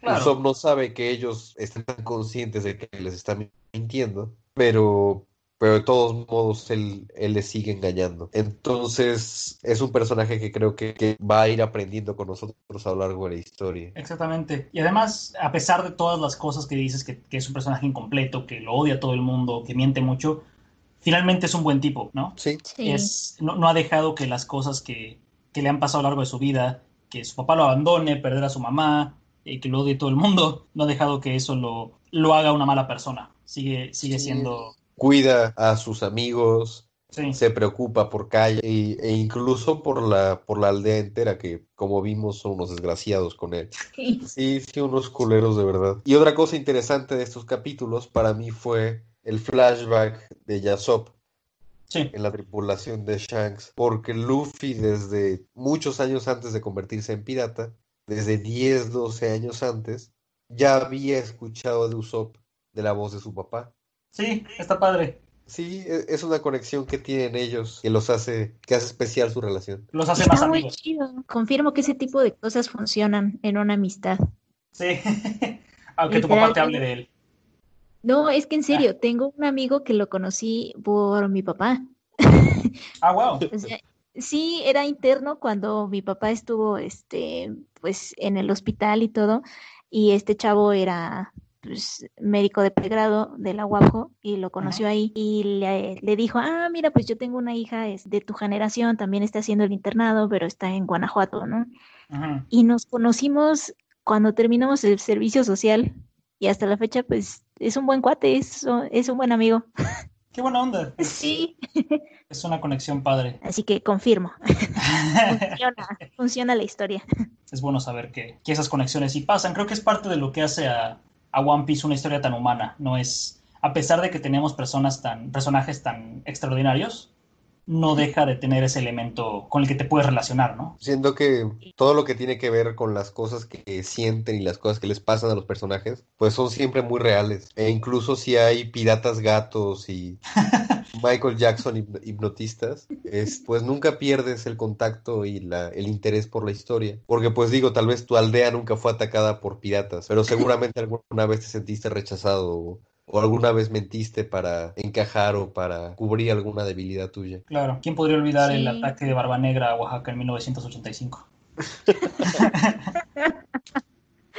Speaker 3: Usopp no sabe que ellos están conscientes de que les están mintiendo, pero pero de todos modos él, él le sigue engañando. Entonces es un personaje que creo que, va a ir aprendiendo con nosotros a lo largo de la historia.
Speaker 2: Exactamente. Y además, a pesar de todas las cosas que dices, que, es un personaje incompleto, que lo odia a todo el mundo, que miente mucho, finalmente es un buen tipo, ¿no?
Speaker 3: Sí.
Speaker 2: Es, no, ha dejado que las cosas que, le han pasado a lo largo de su vida, que su papá lo abandone, perder a su mamá, y que lo odie todo el mundo, no ha dejado que eso lo, lo haga una mala persona. Sigue, sigue siendo
Speaker 3: cuida a sus amigos, se preocupa por Calle e, incluso por la, por la aldea entera, que como vimos son unos desgraciados con él. [LAUGHS] Sí, sí, unos culeros de verdad. Y otra cosa interesante de estos capítulos para mí fue el flashback de Yasop. En la tripulación de Shanks, porque Luffy desde muchos años antes de convertirse en pirata, desde 10, 12 años antes, ya había escuchado de Usopp de la voz de su papá.
Speaker 2: Sí, está padre.
Speaker 3: Sí, e, es una conexión que tienen ellos que los hace, que hace especial su relación.
Speaker 2: Los hace más amigos. Muy chido.
Speaker 1: Confirmo que ese tipo de cosas funcionan en una amistad.
Speaker 2: Sí, [LAUGHS] aunque tu papá te hable de él.
Speaker 1: No, es que en serio, ah. tengo un amigo que lo conocí por mi papá.
Speaker 2: Ah, wow. [LAUGHS]
Speaker 1: sí, era interno cuando mi papá estuvo, este, pues, en el hospital y todo, y este chavo era pues, médico de pregrado de la UAPJO y lo conoció ahí y le, dijo, ah, mira, pues yo tengo una hija es de tu generación, también está haciendo el internado, pero está en Guanajuato, ¿no? Y nos conocimos cuando terminamos el servicio social y hasta la fecha, pues es un buen cuate, es, es un buen amigo.
Speaker 2: Qué buena onda. [LAUGHS]
Speaker 1: Sí. [LAUGHS]
Speaker 2: Es una conexión padre.
Speaker 1: Así que confirmo. [LAUGHS] funciona, funciona la historia.
Speaker 2: Es bueno saber que, que, esas conexiones sí pasan. Creo que es parte de lo que hace a, a One Piece una historia tan humana. No es, a pesar de que tenemos personas tan, personajes tan extraordinarios, no deja de tener ese elemento con el que te puedes relacionar, ¿no?
Speaker 3: Siento que todo lo que tiene que ver con las cosas que sienten y las cosas que les pasan a los personajes, pues son siempre muy reales. E incluso si hay piratas gatos y [LAUGHS] Michael Jackson hipnotistas, es, pues nunca pierdes el contacto y la, el interés por la historia. Porque pues digo, tal vez tu aldea nunca fue atacada por piratas, pero seguramente [LAUGHS] alguna vez te sentiste rechazado o alguna vez mentiste para encajar o para cubrir alguna debilidad tuya.
Speaker 2: Claro, ¿quién podría olvidar el ataque de Barba Negra a Oaxaca en 1985? [LAUGHS]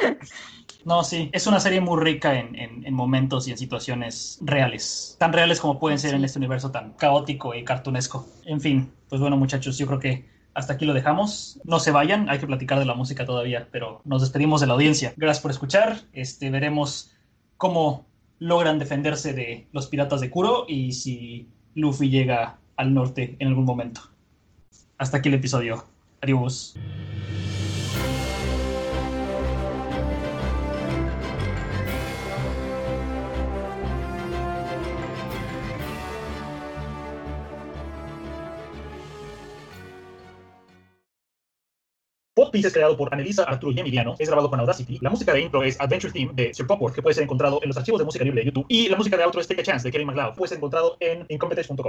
Speaker 2: [LAUGHS] No, sí, es una serie muy rica en, momentos y en situaciones reales, tan reales como pueden ser en este universo tan caótico y cartunesco. En fin, pues bueno muchachos, yo creo que hasta aquí lo dejamos. No se vayan, hay que platicar de la música todavía, pero nos despedimos de la audiencia. Gracias por escuchar, este, veremos cómo logran defenderse de los piratas de Kuro y si Luffy llega al norte en algún momento. Hasta aquí el episodio. Adiós. Pop es creado por Anelisa Arturo y Emiliano, es grabado con Audacity. La música de intro es Adventure Theme de Sir Popworth, que puede ser encontrado en los archivos de música libre de YouTube. Y la música de outro es Take a Chance de Kevin MacLeod, puede ser encontrado en incompetence.com.